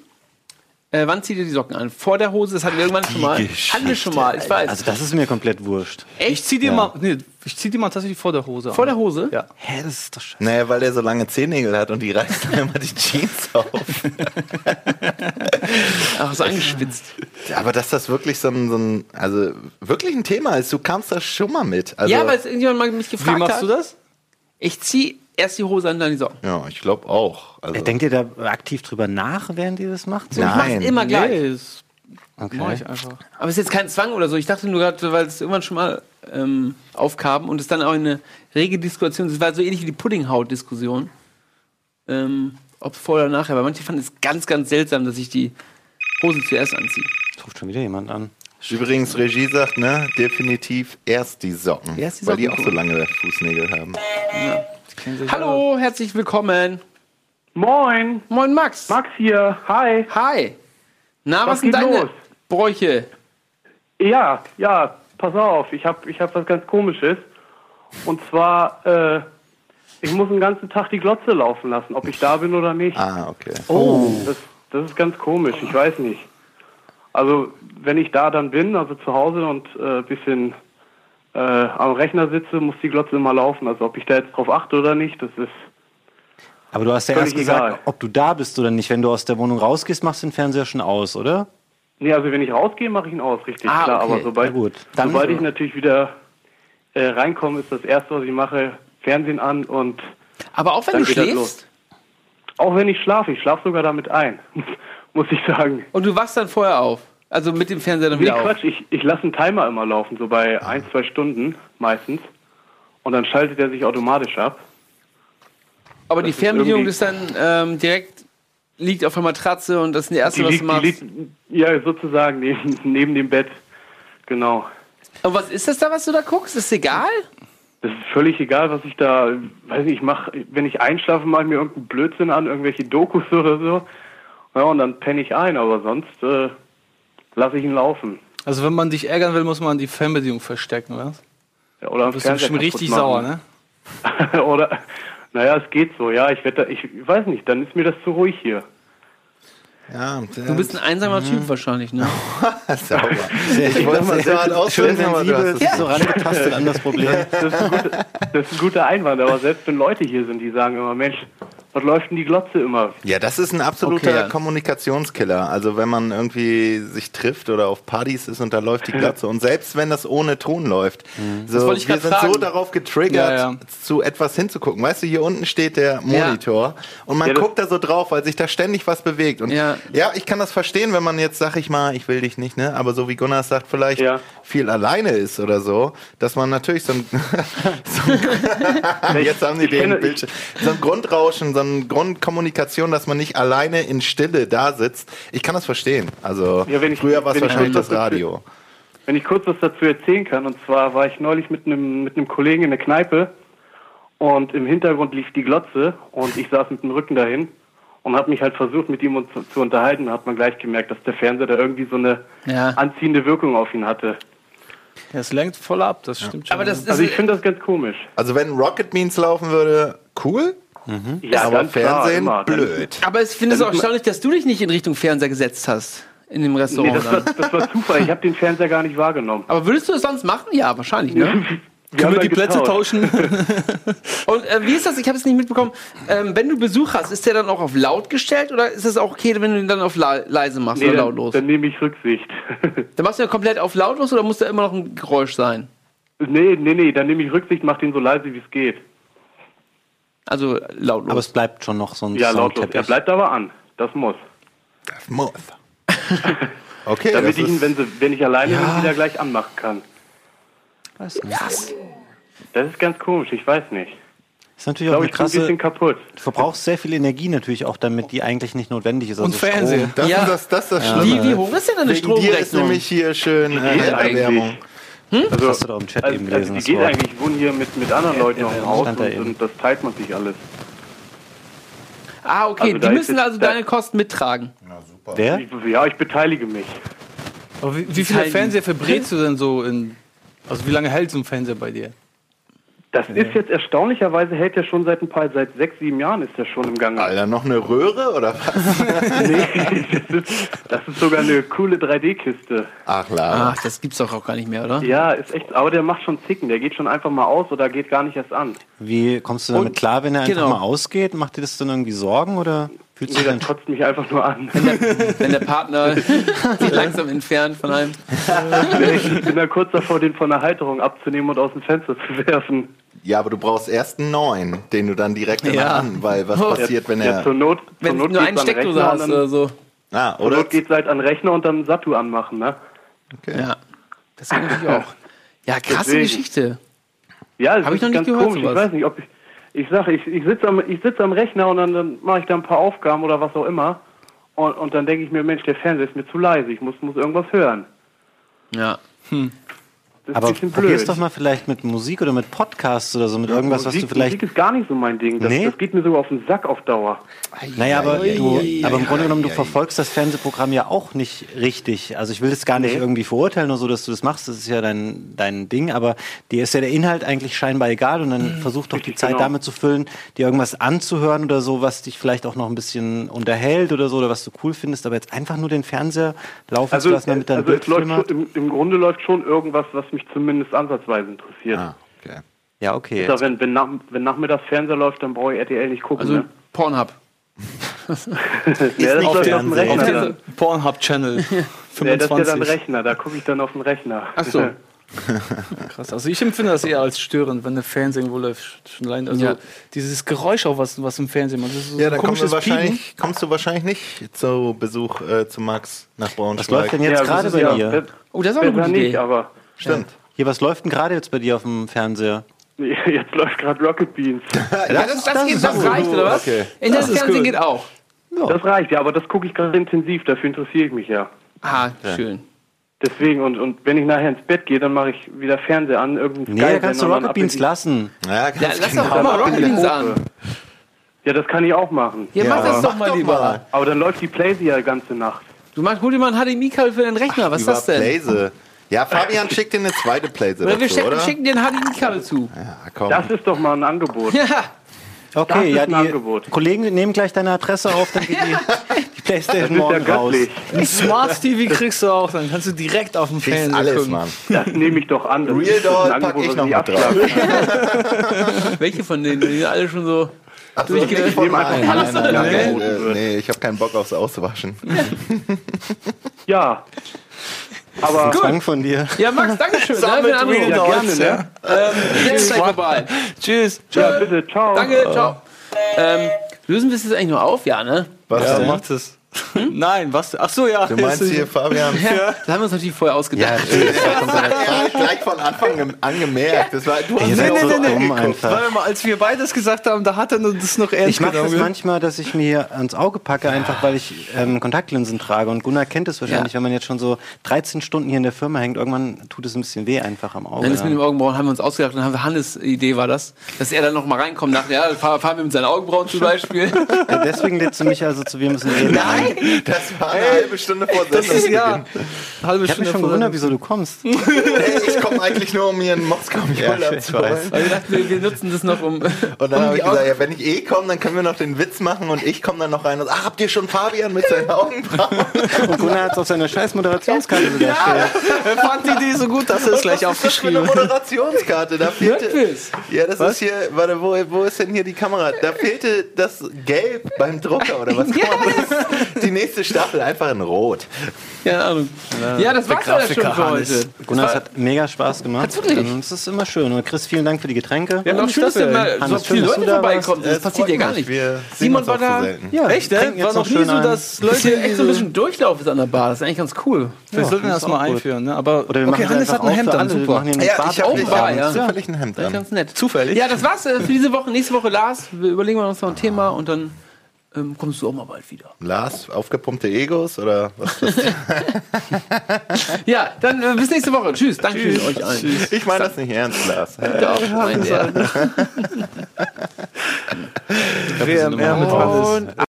Speaker 1: Äh, wann zieht ihr die Socken an? Vor der Hose? Das hatten wir irgendwann schon mal. Hatten wir schon mal, ich weiß.
Speaker 3: Also das ist mir komplett wurscht.
Speaker 2: Ich zieh die mal, nee, ich zieh die mal tatsächlich vor der Hose
Speaker 1: Vor
Speaker 2: an.
Speaker 1: der Hose?
Speaker 2: Ja.
Speaker 3: Hä, das ist doch scheiße.
Speaker 8: Naja, weil der so lange Zehennägel hat und die reißt dann immer die Jeans auf.
Speaker 1: Ach, so angeschwitzt.
Speaker 8: Aber dass das wirklich so ein, so ein, also wirklich ein Thema ist, du kamst da schon mal mit. Also,
Speaker 1: ja, weil es irgendjemand mal mich
Speaker 2: Wie
Speaker 1: gefragt
Speaker 2: machst
Speaker 1: hat.
Speaker 2: du das?
Speaker 1: Ich ziehe erst die Hose an, dann die Socken.
Speaker 8: ja, ich glaube auch. Also,
Speaker 3: Denkt ihr da aktiv drüber nach, während ihr das macht? So?
Speaker 1: Ich mach's
Speaker 8: Nein.
Speaker 1: immer gleich.
Speaker 2: Nee, das
Speaker 3: Okay.
Speaker 2: mach ich einfach.
Speaker 1: Aber es ist jetzt kein Zwang oder so. Ich dachte nur gerade, weil es irgendwann schon mal ähm, aufkam und es dann auch eine rege Diskussion ist. Es war so ähnlich wie die Puddinghaut-Diskussion. Ähm, ob vor oder nachher. Weil manche fanden es ganz, ganz seltsam, dass ich die Hose zuerst anziehe.
Speaker 3: Jetzt ruft schon wieder jemand an.
Speaker 8: Übrigens, Regie sagt, ne, definitiv erst die Socken.
Speaker 1: Erst die
Speaker 8: weil die
Speaker 1: Socken,
Speaker 8: auch so lange Fußnägel haben.
Speaker 1: Hallo, herzlich willkommen.
Speaker 10: Moin,
Speaker 1: Moin Max.
Speaker 10: Max hier. Hi.
Speaker 1: Hi. Na, was,
Speaker 10: Was
Speaker 1: sind deine
Speaker 10: los?
Speaker 1: Bräuche?
Speaker 10: Ja, ja, pass auf, ich habe ich hab was ganz Komisches. Und zwar, äh, ich muss den ganzen Tag die Glotze laufen lassen, ob ich da bin oder nicht.
Speaker 8: Ah, okay.
Speaker 10: Oh. Das, das ist ganz komisch, ich weiß nicht. Also, wenn ich da dann bin, also zu Hause und ein äh, bisschen am Rechner sitze, muss die Glotze immer laufen. Also, ob ich da jetzt drauf achte oder nicht, das ist.
Speaker 3: Aber du hast ja erst gesagt,
Speaker 10: egal.
Speaker 3: ob du da bist oder nicht. Wenn du aus der Wohnung rausgehst, machst du den Fernseher schon aus, oder?
Speaker 10: Nee, also wenn ich rausgehe, mache ich ihn aus, richtig
Speaker 3: Ah,
Speaker 10: klar.
Speaker 3: okay.
Speaker 10: Aber sobald,
Speaker 3: Ja, gut. Dann-
Speaker 10: sobald ich natürlich wieder äh, reinkomme, ist das erste, was ich mache, Fernsehen an und.
Speaker 1: Aber auch wenn
Speaker 10: dann
Speaker 1: du schläfst?
Speaker 10: Auch wenn ich schlafe, ich schlafe sogar damit ein, muss ich sagen.
Speaker 1: Und du wachst dann vorher auf? Also mit dem Fernseher dann
Speaker 10: Nee,
Speaker 1: wieder auf?
Speaker 10: Quatsch, ich, ich lasse einen Timer immer laufen, so bei ein, zwei Stunden meistens. Und dann schaltet er sich automatisch ab.
Speaker 1: Aber die
Speaker 10: Das ist
Speaker 1: Fernbedienung
Speaker 10: irgendwie-
Speaker 1: ist dann ähm, direkt, liegt auf der Matratze und das ist das Erste,
Speaker 10: Die
Speaker 1: was
Speaker 10: liegt,
Speaker 1: du machst.
Speaker 10: die liegt, ja, sozusagen neben, neben dem Bett. Genau.
Speaker 1: Und was ist das da, was du da guckst? Ist egal?
Speaker 10: Das ist völlig egal, was ich da, weiß nicht, ich mache, wenn ich einschlafe, mache ich mir irgendeinen Blödsinn an, irgendwelche Dokus oder so. Ja, und dann penne ich ein, aber sonst äh, lasse ich ihn laufen.
Speaker 2: Also wenn man dich ärgern will, muss man die Fernbedienung verstecken, was?
Speaker 10: Ja, oder am
Speaker 2: bist du bestimmt richtig
Speaker 10: kaputt
Speaker 2: sauer,
Speaker 10: machen.
Speaker 2: ne?
Speaker 10: oder, naja, es geht so, ja, ich werde, ich weiß nicht, dann ist mir das zu ruhig hier.
Speaker 8: Ja,
Speaker 1: Du bist ein einsamer
Speaker 10: Mhm.
Speaker 1: Typ wahrscheinlich, ne?
Speaker 8: sauber. Ich wollte mal so hart
Speaker 3: Schön
Speaker 8: ausdrücken, aber du
Speaker 3: sensibel,
Speaker 8: es.
Speaker 3: so rangetastet an das Problem.
Speaker 10: Das ist, ein guter, das ist ein guter Einwand, aber selbst wenn Leute hier sind, die sagen immer, Mensch, was läuft denn die Glotze immer?
Speaker 8: Ja, das ist ein absoluter
Speaker 1: Okay, ja.
Speaker 8: Kommunikationskiller. Also wenn man irgendwie sich trifft oder auf Partys ist und da läuft die Glotze und selbst wenn das ohne Ton läuft, so,
Speaker 1: Das wollte ich
Speaker 8: wir sind so
Speaker 1: fragen.
Speaker 8: darauf getriggert,
Speaker 2: Ja, ja.
Speaker 8: zu etwas hinzugucken. Weißt du, hier unten steht der Monitor und man guckt da so drauf, weil sich da ständig was bewegt. Und
Speaker 1: Ja.
Speaker 8: ja. ich kann das verstehen, wenn man jetzt, sag ich mal, ich will dich nicht, ne? Aber so wie Gunnar sagt, vielleicht
Speaker 10: Ja.
Speaker 8: viel alleine ist oder so, dass man natürlich so ein, so ein jetzt haben die den Bildschirm, so ein Grundrauschen, so eine Grundkommunikation, dass man nicht alleine in Stille da sitzt. Ich kann das verstehen. Also
Speaker 10: Ja, wenn ich-
Speaker 8: früher war es wahrscheinlich das Radio.
Speaker 10: Wenn ich kurz was dazu erzählen kann, und zwar war ich neulich mit einem, mit einem Kollegen in der Kneipe und im Hintergrund lief die Glotze und ich saß mit dem Rücken dahin und habe mich halt versucht, mit ihm zu, zu unterhalten. Da hat man gleich gemerkt, dass der Fernseher da irgendwie so eine
Speaker 1: Ja.
Speaker 10: anziehende Wirkung auf ihn hatte.
Speaker 2: Ja, es lenkt voll ab, das stimmt schon.
Speaker 1: Aber das ist,
Speaker 10: Also ich finde das ganz komisch.
Speaker 8: Also wenn Rocket Beans laufen würde, cool,
Speaker 10: Ja,
Speaker 8: aber
Speaker 10: klar,
Speaker 8: Fernsehen,
Speaker 10: immer.
Speaker 8: blöd.
Speaker 1: aber ich finde es
Speaker 10: Das
Speaker 1: auch erstaunlich, dass du dich nicht in Richtung Fernseher gesetzt hast. In dem
Speaker 10: Nee,
Speaker 1: Restaurant.
Speaker 10: das war,
Speaker 1: dann.
Speaker 10: das war Zufall. Ich habe den Fernseher gar nicht wahrgenommen.
Speaker 1: Aber würdest du es sonst machen? Ja, wahrscheinlich, ne?
Speaker 2: Können wir die
Speaker 10: da
Speaker 2: Plätze tauschen?
Speaker 1: Und äh, wie ist das? Ich habe es nicht mitbekommen. Ähm, wenn du Besuch hast, ist der dann auch auf laut gestellt oder ist es auch okay, wenn du ihn dann auf leise machst
Speaker 10: Nee,
Speaker 1: oder
Speaker 10: dann,
Speaker 1: lautlos?
Speaker 10: dann nehme ich Rücksicht.
Speaker 1: Dann machst du ja komplett auf lautlos oder muss da immer noch ein Geräusch sein?
Speaker 10: nee, nee, nee, dann nehme ich Rücksicht, mach den so leise, wie es geht.
Speaker 1: Also lautlos.
Speaker 3: Aber es bleibt schon noch so ein
Speaker 10: Ja, lautlos. Er bleibt aber an. Das muss.
Speaker 8: Das muss. Okay,
Speaker 10: Damit ich ihn, wenn, sie, wenn ich alleine bin, wieder gleich anmachen kann.
Speaker 3: Weiß nicht.
Speaker 10: Das ist ganz komisch, ich weiß nicht.
Speaker 3: Ist natürlich
Speaker 10: Ich
Speaker 3: auch eine
Speaker 10: ich bin ein
Speaker 3: krasse.
Speaker 10: bisschen kaputt.
Speaker 3: Du verbrauchst sehr viel Energie natürlich auch damit, die eigentlich nicht notwendig ist. Also
Speaker 2: Und Fernseher.
Speaker 3: Strom.
Speaker 8: das,
Speaker 1: Ja.
Speaker 8: ist das, das ist das
Speaker 1: wie,
Speaker 8: Schlimme.
Speaker 1: wie hoch ist denn deine
Speaker 8: Wegen dir ist
Speaker 1: Stromrechnung?
Speaker 8: nämlich hier schön äh,
Speaker 10: geht
Speaker 8: Erderwärmung.
Speaker 10: Also,
Speaker 3: hast du da im Chat
Speaker 10: also,
Speaker 3: eben
Speaker 10: also
Speaker 3: gelesen,
Speaker 10: die
Speaker 3: das
Speaker 10: geht
Speaker 3: Wort.
Speaker 10: eigentlich, ich wohne hier mit, mit anderen Leuten noch im Haus und, und das teilt man sich alles.
Speaker 1: ah, okay.
Speaker 10: Also
Speaker 1: die müssen also deine Kosten mittragen.
Speaker 3: Wer?
Speaker 10: Ich, ja, ich beteilige mich.
Speaker 2: Aber wie, wie viele. Fernseher verbrätst du denn so in. Also wie lange hält so ein Fernseher bei dir?
Speaker 10: Das ist jetzt erstaunlicherweise hält er schon seit ein paar, seit sechs, sieben Jahren ist er schon im Gange.
Speaker 8: Alter, noch eine Röhre oder was?
Speaker 10: Nee, das ist, das ist sogar eine coole 3D-Kiste.
Speaker 8: Ach, la.
Speaker 1: Ach, das gibt's doch auch gar nicht mehr, oder?
Speaker 10: Ja, ist echt, aber der macht schon Zicken. Der geht schon einfach mal aus oder geht gar nicht erst an.
Speaker 3: Wie kommst du damit
Speaker 1: Und-
Speaker 3: klar, wenn er einfach
Speaker 1: genau.
Speaker 3: mal ausgeht? Macht dir das dann irgendwie Sorgen oder fühlst du
Speaker 10: Nee,
Speaker 3: dich dann
Speaker 10: das kotzt mich einfach nur an.
Speaker 1: Wenn der Partner sich langsam entfernt von einem.
Speaker 10: ich bin da kurz davor, den von der Halterung abzunehmen und aus dem Fenster zu werfen.
Speaker 8: Ja, aber du brauchst erst einen neuen, den du dann direkt in der
Speaker 1: Ja.
Speaker 8: Hand, weil was passiert, wenn
Speaker 10: Ja,
Speaker 8: er.
Speaker 10: zur Not, zur
Speaker 1: Wenn du
Speaker 10: Not
Speaker 1: nur einen
Speaker 10: an
Speaker 1: Steckdose
Speaker 10: Rechner
Speaker 1: hast oder so.
Speaker 8: Ah,
Speaker 10: zur
Speaker 8: oder?
Speaker 10: Not geht's halt an den Rechner und dann Satu anmachen, ne?
Speaker 1: Ja. Das geht natürlich auch. Ja, krasse
Speaker 10: Deswegen.
Speaker 1: Geschichte.
Speaker 10: Ja, das
Speaker 1: Hab ich
Speaker 10: ist
Speaker 1: noch nicht gehört,
Speaker 10: komisch.
Speaker 1: sowas.
Speaker 10: Ich weiß nicht, ob ich. Ich sage, ich, ich sitze am, ich sitz am Rechner und dann, dann mache ich da ein paar Aufgaben oder was auch immer. Und, und dann denke ich mir, Mensch, der Fernseher ist mir zu leise. Ich muss, muss irgendwas hören.
Speaker 1: Ja.
Speaker 10: Das
Speaker 3: Aber probier's doch mal vielleicht mit Musik oder mit Podcasts oder so, mit irgendwas, was
Speaker 10: Musik,
Speaker 3: du vielleicht.
Speaker 10: Musik ist gar nicht so mein Ding. Das,
Speaker 3: Nee?
Speaker 10: das geht mir sogar auf den Sack auf Dauer.
Speaker 3: Naja, aber, du, aber im Grunde genommen, du verfolgst das Fernsehprogramm ja auch nicht richtig. Also ich will das gar nicht
Speaker 10: Nee.
Speaker 3: irgendwie verurteilen oder so, dass du das machst. Das ist ja dein, dein Ding. Aber dir ist ja der Inhalt eigentlich scheinbar egal. Und dann versuch doch die
Speaker 10: Richtig,
Speaker 3: Zeit
Speaker 10: genau.
Speaker 3: damit zu füllen, dir irgendwas anzuhören oder so, was dich vielleicht auch noch ein bisschen unterhält oder so, oder was du cool findest. Aber jetzt einfach nur den Fernseher laufen
Speaker 10: Also,
Speaker 3: zu lassen, damit dein
Speaker 10: also es läuft schon, im, im Grunde läuft schon irgendwas, was mich zumindest ansatzweise interessiert.
Speaker 8: Ah, okay.
Speaker 3: Ja, okay.
Speaker 10: Also wenn, wenn, nach, wenn nachmittags Fernseher läuft, dann brauche ich RTL nicht gucken.
Speaker 1: Also
Speaker 10: ne?
Speaker 1: Pornhub.
Speaker 10: ja, das läuft auf dem. Rechner.
Speaker 2: Pornhub-Channel
Speaker 10: Ja, das ist ja dann
Speaker 2: 25.
Speaker 10: Rechner, da gucke ich dann auf den Rechner.
Speaker 1: Ach so.
Speaker 2: Krass. Also ich empfinde das eher als störend, wenn der Fernseher irgendwo läuft. Also
Speaker 1: Ja.
Speaker 2: dieses Geräusch auch, was, was im Fernsehen macht. Das ist so
Speaker 8: Ja, dann kommst du, wahrscheinlich, kommst du wahrscheinlich nicht zu Besuch äh, zu Max nach
Speaker 3: Was
Speaker 8: Braunschweig.
Speaker 3: läuft denn jetzt
Speaker 10: Ja,
Speaker 3: gerade bei
Speaker 10: ist ja,
Speaker 3: dir?
Speaker 1: Oh, das ist auch eine gute
Speaker 10: nicht,
Speaker 1: Idee.
Speaker 10: aber
Speaker 8: Stimmt.
Speaker 3: Hier, was läuft denn gerade jetzt bei dir auf dem Fernseher?
Speaker 10: jetzt läuft gerade Rocket Beans.
Speaker 1: Ja, das, das, geht, das reicht, oder was?
Speaker 8: Okay.
Speaker 1: Internet
Speaker 2: ist
Speaker 1: Fernsehen
Speaker 2: gut.
Speaker 1: geht auch.
Speaker 10: Das reicht, ja, aber das gucke ich gerade intensiv, dafür interessiere ich mich ja.
Speaker 1: Ah, schön.
Speaker 10: Deswegen, und, und wenn ich nachher ins Bett gehe, dann mache ich wieder Fernseher an, irgendeinen
Speaker 3: Nee, da kannst du Rocket Beans
Speaker 10: in
Speaker 3: lassen.
Speaker 8: Ja,
Speaker 1: Ja,
Speaker 8: kannst
Speaker 1: lass
Speaker 8: du
Speaker 1: doch auch mal Rocket Beans an.
Speaker 10: Ja, das kann ich auch machen.
Speaker 1: Ja, mach das doch mal
Speaker 8: doch
Speaker 1: lieber.
Speaker 8: mal.
Speaker 10: Aber dann läuft die Playsee ja die ganze Nacht.
Speaker 1: Du machst, hol dir mal ein HDMI-Kabel für deinen Rechner. Was ist das denn?
Speaker 8: Playse. Ja, Fabian schickt dir eine zweite Playse
Speaker 1: Oder wir
Speaker 8: dazu,
Speaker 1: schicken,
Speaker 8: oder?
Speaker 1: schicken dir ein HDMI-Kabel zu.
Speaker 8: Ja, komm.
Speaker 10: Das ist doch mal ein Angebot.
Speaker 1: Ja.
Speaker 3: Okay, ja,
Speaker 10: ein
Speaker 3: die
Speaker 10: Angebot.
Speaker 3: Kollegen nehmen gleich deine Adresse auf, dann geht die, die
Speaker 10: Das
Speaker 3: Playstation
Speaker 10: ist ja
Speaker 3: morgen raus.
Speaker 2: Ein Smart TV kriegst du auch, dann kannst du direkt auf dem Fernseher
Speaker 8: alles,
Speaker 2: gucken.
Speaker 8: Mann.
Speaker 10: Das nehme ich doch an. Das
Speaker 8: Real Doll pack ich noch mit drauf.
Speaker 1: Welche von denen? Die sind alle schon so.
Speaker 8: Ach so,
Speaker 1: Durchge-
Speaker 8: nicht von
Speaker 10: nehme einfach alles,
Speaker 8: Nein, nein, nein, nee, ich habe keinen Bock aufs Auswaschen.
Speaker 10: Ja. Aber
Speaker 3: Zwang von dir.
Speaker 1: Ja, Max, den Anruf.
Speaker 2: Real
Speaker 10: ja,
Speaker 2: Dolls,
Speaker 10: gerne, ne?
Speaker 1: Ähm, vorbei.
Speaker 2: Tschüss.
Speaker 10: Ja, bitte, ciao.
Speaker 1: Danke, ciao. Ähm, lösen wir es jetzt eigentlich nur auf? Ja, ne?
Speaker 8: Was
Speaker 2: Ja, macht es. Nein, was? Ach so, ja.
Speaker 8: Du meinst hier, Fabian?
Speaker 1: Ja. Das haben wir uns natürlich vorher ausgedacht.
Speaker 8: Das hat er gleich von Anfang an gemerkt. Das war, du hast ja
Speaker 3: seid
Speaker 8: auch
Speaker 3: so dumm
Speaker 8: angeguckt.
Speaker 3: einfach.
Speaker 2: Warte mal, als wir beides gesagt haben, da hat er das noch ernst
Speaker 3: Ich mache das manchmal, dass ich mir ans Auge packe, einfach weil ich ähm, Kontaktlinsen trage. Und Gunnar kennt es wahrscheinlich,
Speaker 1: Ja.
Speaker 3: wenn man jetzt schon so 13 Stunden hier in der Firma hängt, irgendwann tut es ein bisschen weh einfach am Auge.
Speaker 1: Dann ist mit
Speaker 3: ja.
Speaker 1: dem Augenbrauen haben wir uns ausgedacht und haben wir Hannes Idee war das, dass er dann noch mal reinkommt nach, ja, fahr- fahren wir mit seinen Augenbrauen zum Beispiel.
Speaker 3: Ja, deswegen lädst du mich also zu Wir müssen reden.
Speaker 1: Nein!
Speaker 8: Das war eine halbe Stunde vor
Speaker 2: Das ist ja.
Speaker 8: Sendungsbeginn.
Speaker 2: Halbe
Speaker 3: Ich habe mich schon gewundert, wieso du kommst.
Speaker 8: Hey, ich komme eigentlich nur, um mir einen Moskau
Speaker 3: Ja,
Speaker 8: ja,
Speaker 3: ich
Speaker 8: zu
Speaker 3: weiß.
Speaker 1: Weil wir dachten, wir, wir nutzen das noch um.
Speaker 8: Und dann
Speaker 1: um
Speaker 8: habe ich gesagt, ja, wenn ich eh komme, dann können wir noch den Witz machen und ich komme dann noch rein und ach, habt ihr schon Fabian mit seinen Augenbrauen?
Speaker 3: Und Gunnar hat es auf seiner scheiß Moderationskarte sogar stehen.
Speaker 2: Er fand die Idee so gut, dass er es gleich
Speaker 8: Was ist das für eine
Speaker 2: aufgeschrieben hat.
Speaker 8: Moderationskarte? Da fehlte, ja, das ist hier, warte, wo, wo ist denn hier die Kamera? Da fehlte das Gelb beim Drucker oder was? Das? Die nächste Staffel einfach in Rot.
Speaker 1: Keine Ahnung. Ja, das war's ja schon für heute.
Speaker 3: Gunnar, es hat mega Spaß gemacht.
Speaker 1: Hat's wirklich?
Speaker 3: Ähm, Es ist immer schön. Und Chris, vielen Dank für die Getränke.
Speaker 1: Ja, noch schön, dass mal so viele Leute
Speaker 3: da
Speaker 1: vorbeikommen. Das passiert ja gar nicht.
Speaker 8: Wir
Speaker 1: Simon war da.
Speaker 3: Ja,
Speaker 2: Echt, ne? War noch nie so, dass
Speaker 1: Das
Speaker 2: Leute
Speaker 1: echt so ein bisschen Durchlauf ist an der Bar. Das ist eigentlich ganz cool.
Speaker 2: Wir sollten das
Speaker 3: ist
Speaker 2: mal einführen, ne? Aber
Speaker 3: Oder wir
Speaker 2: okay,
Speaker 3: machen
Speaker 2: Hannes hat ein Hemd an.
Speaker 3: Wir
Speaker 2: super.
Speaker 8: Ja, ich habe
Speaker 1: ja.
Speaker 8: zufällig ein Hemd
Speaker 1: Das
Speaker 8: an.
Speaker 1: ganz nett.
Speaker 2: Zufällig?
Speaker 1: Ja, das war's äh, für diese Woche. Nächste Woche Lars. Wir überlegen uns noch ein Thema und dann ähm, kommst du auch mal bald wieder.
Speaker 8: Lars, aufgepumpte Egos oder was? ist das?
Speaker 1: Ja, dann äh, bis nächste Woche. Tschüss. Dankeschön euch allen.
Speaker 8: Ich meine das nicht ernst, Lars.
Speaker 1: Doch, mein der.
Speaker 2: WMR mit Hannes.
Speaker 1: Und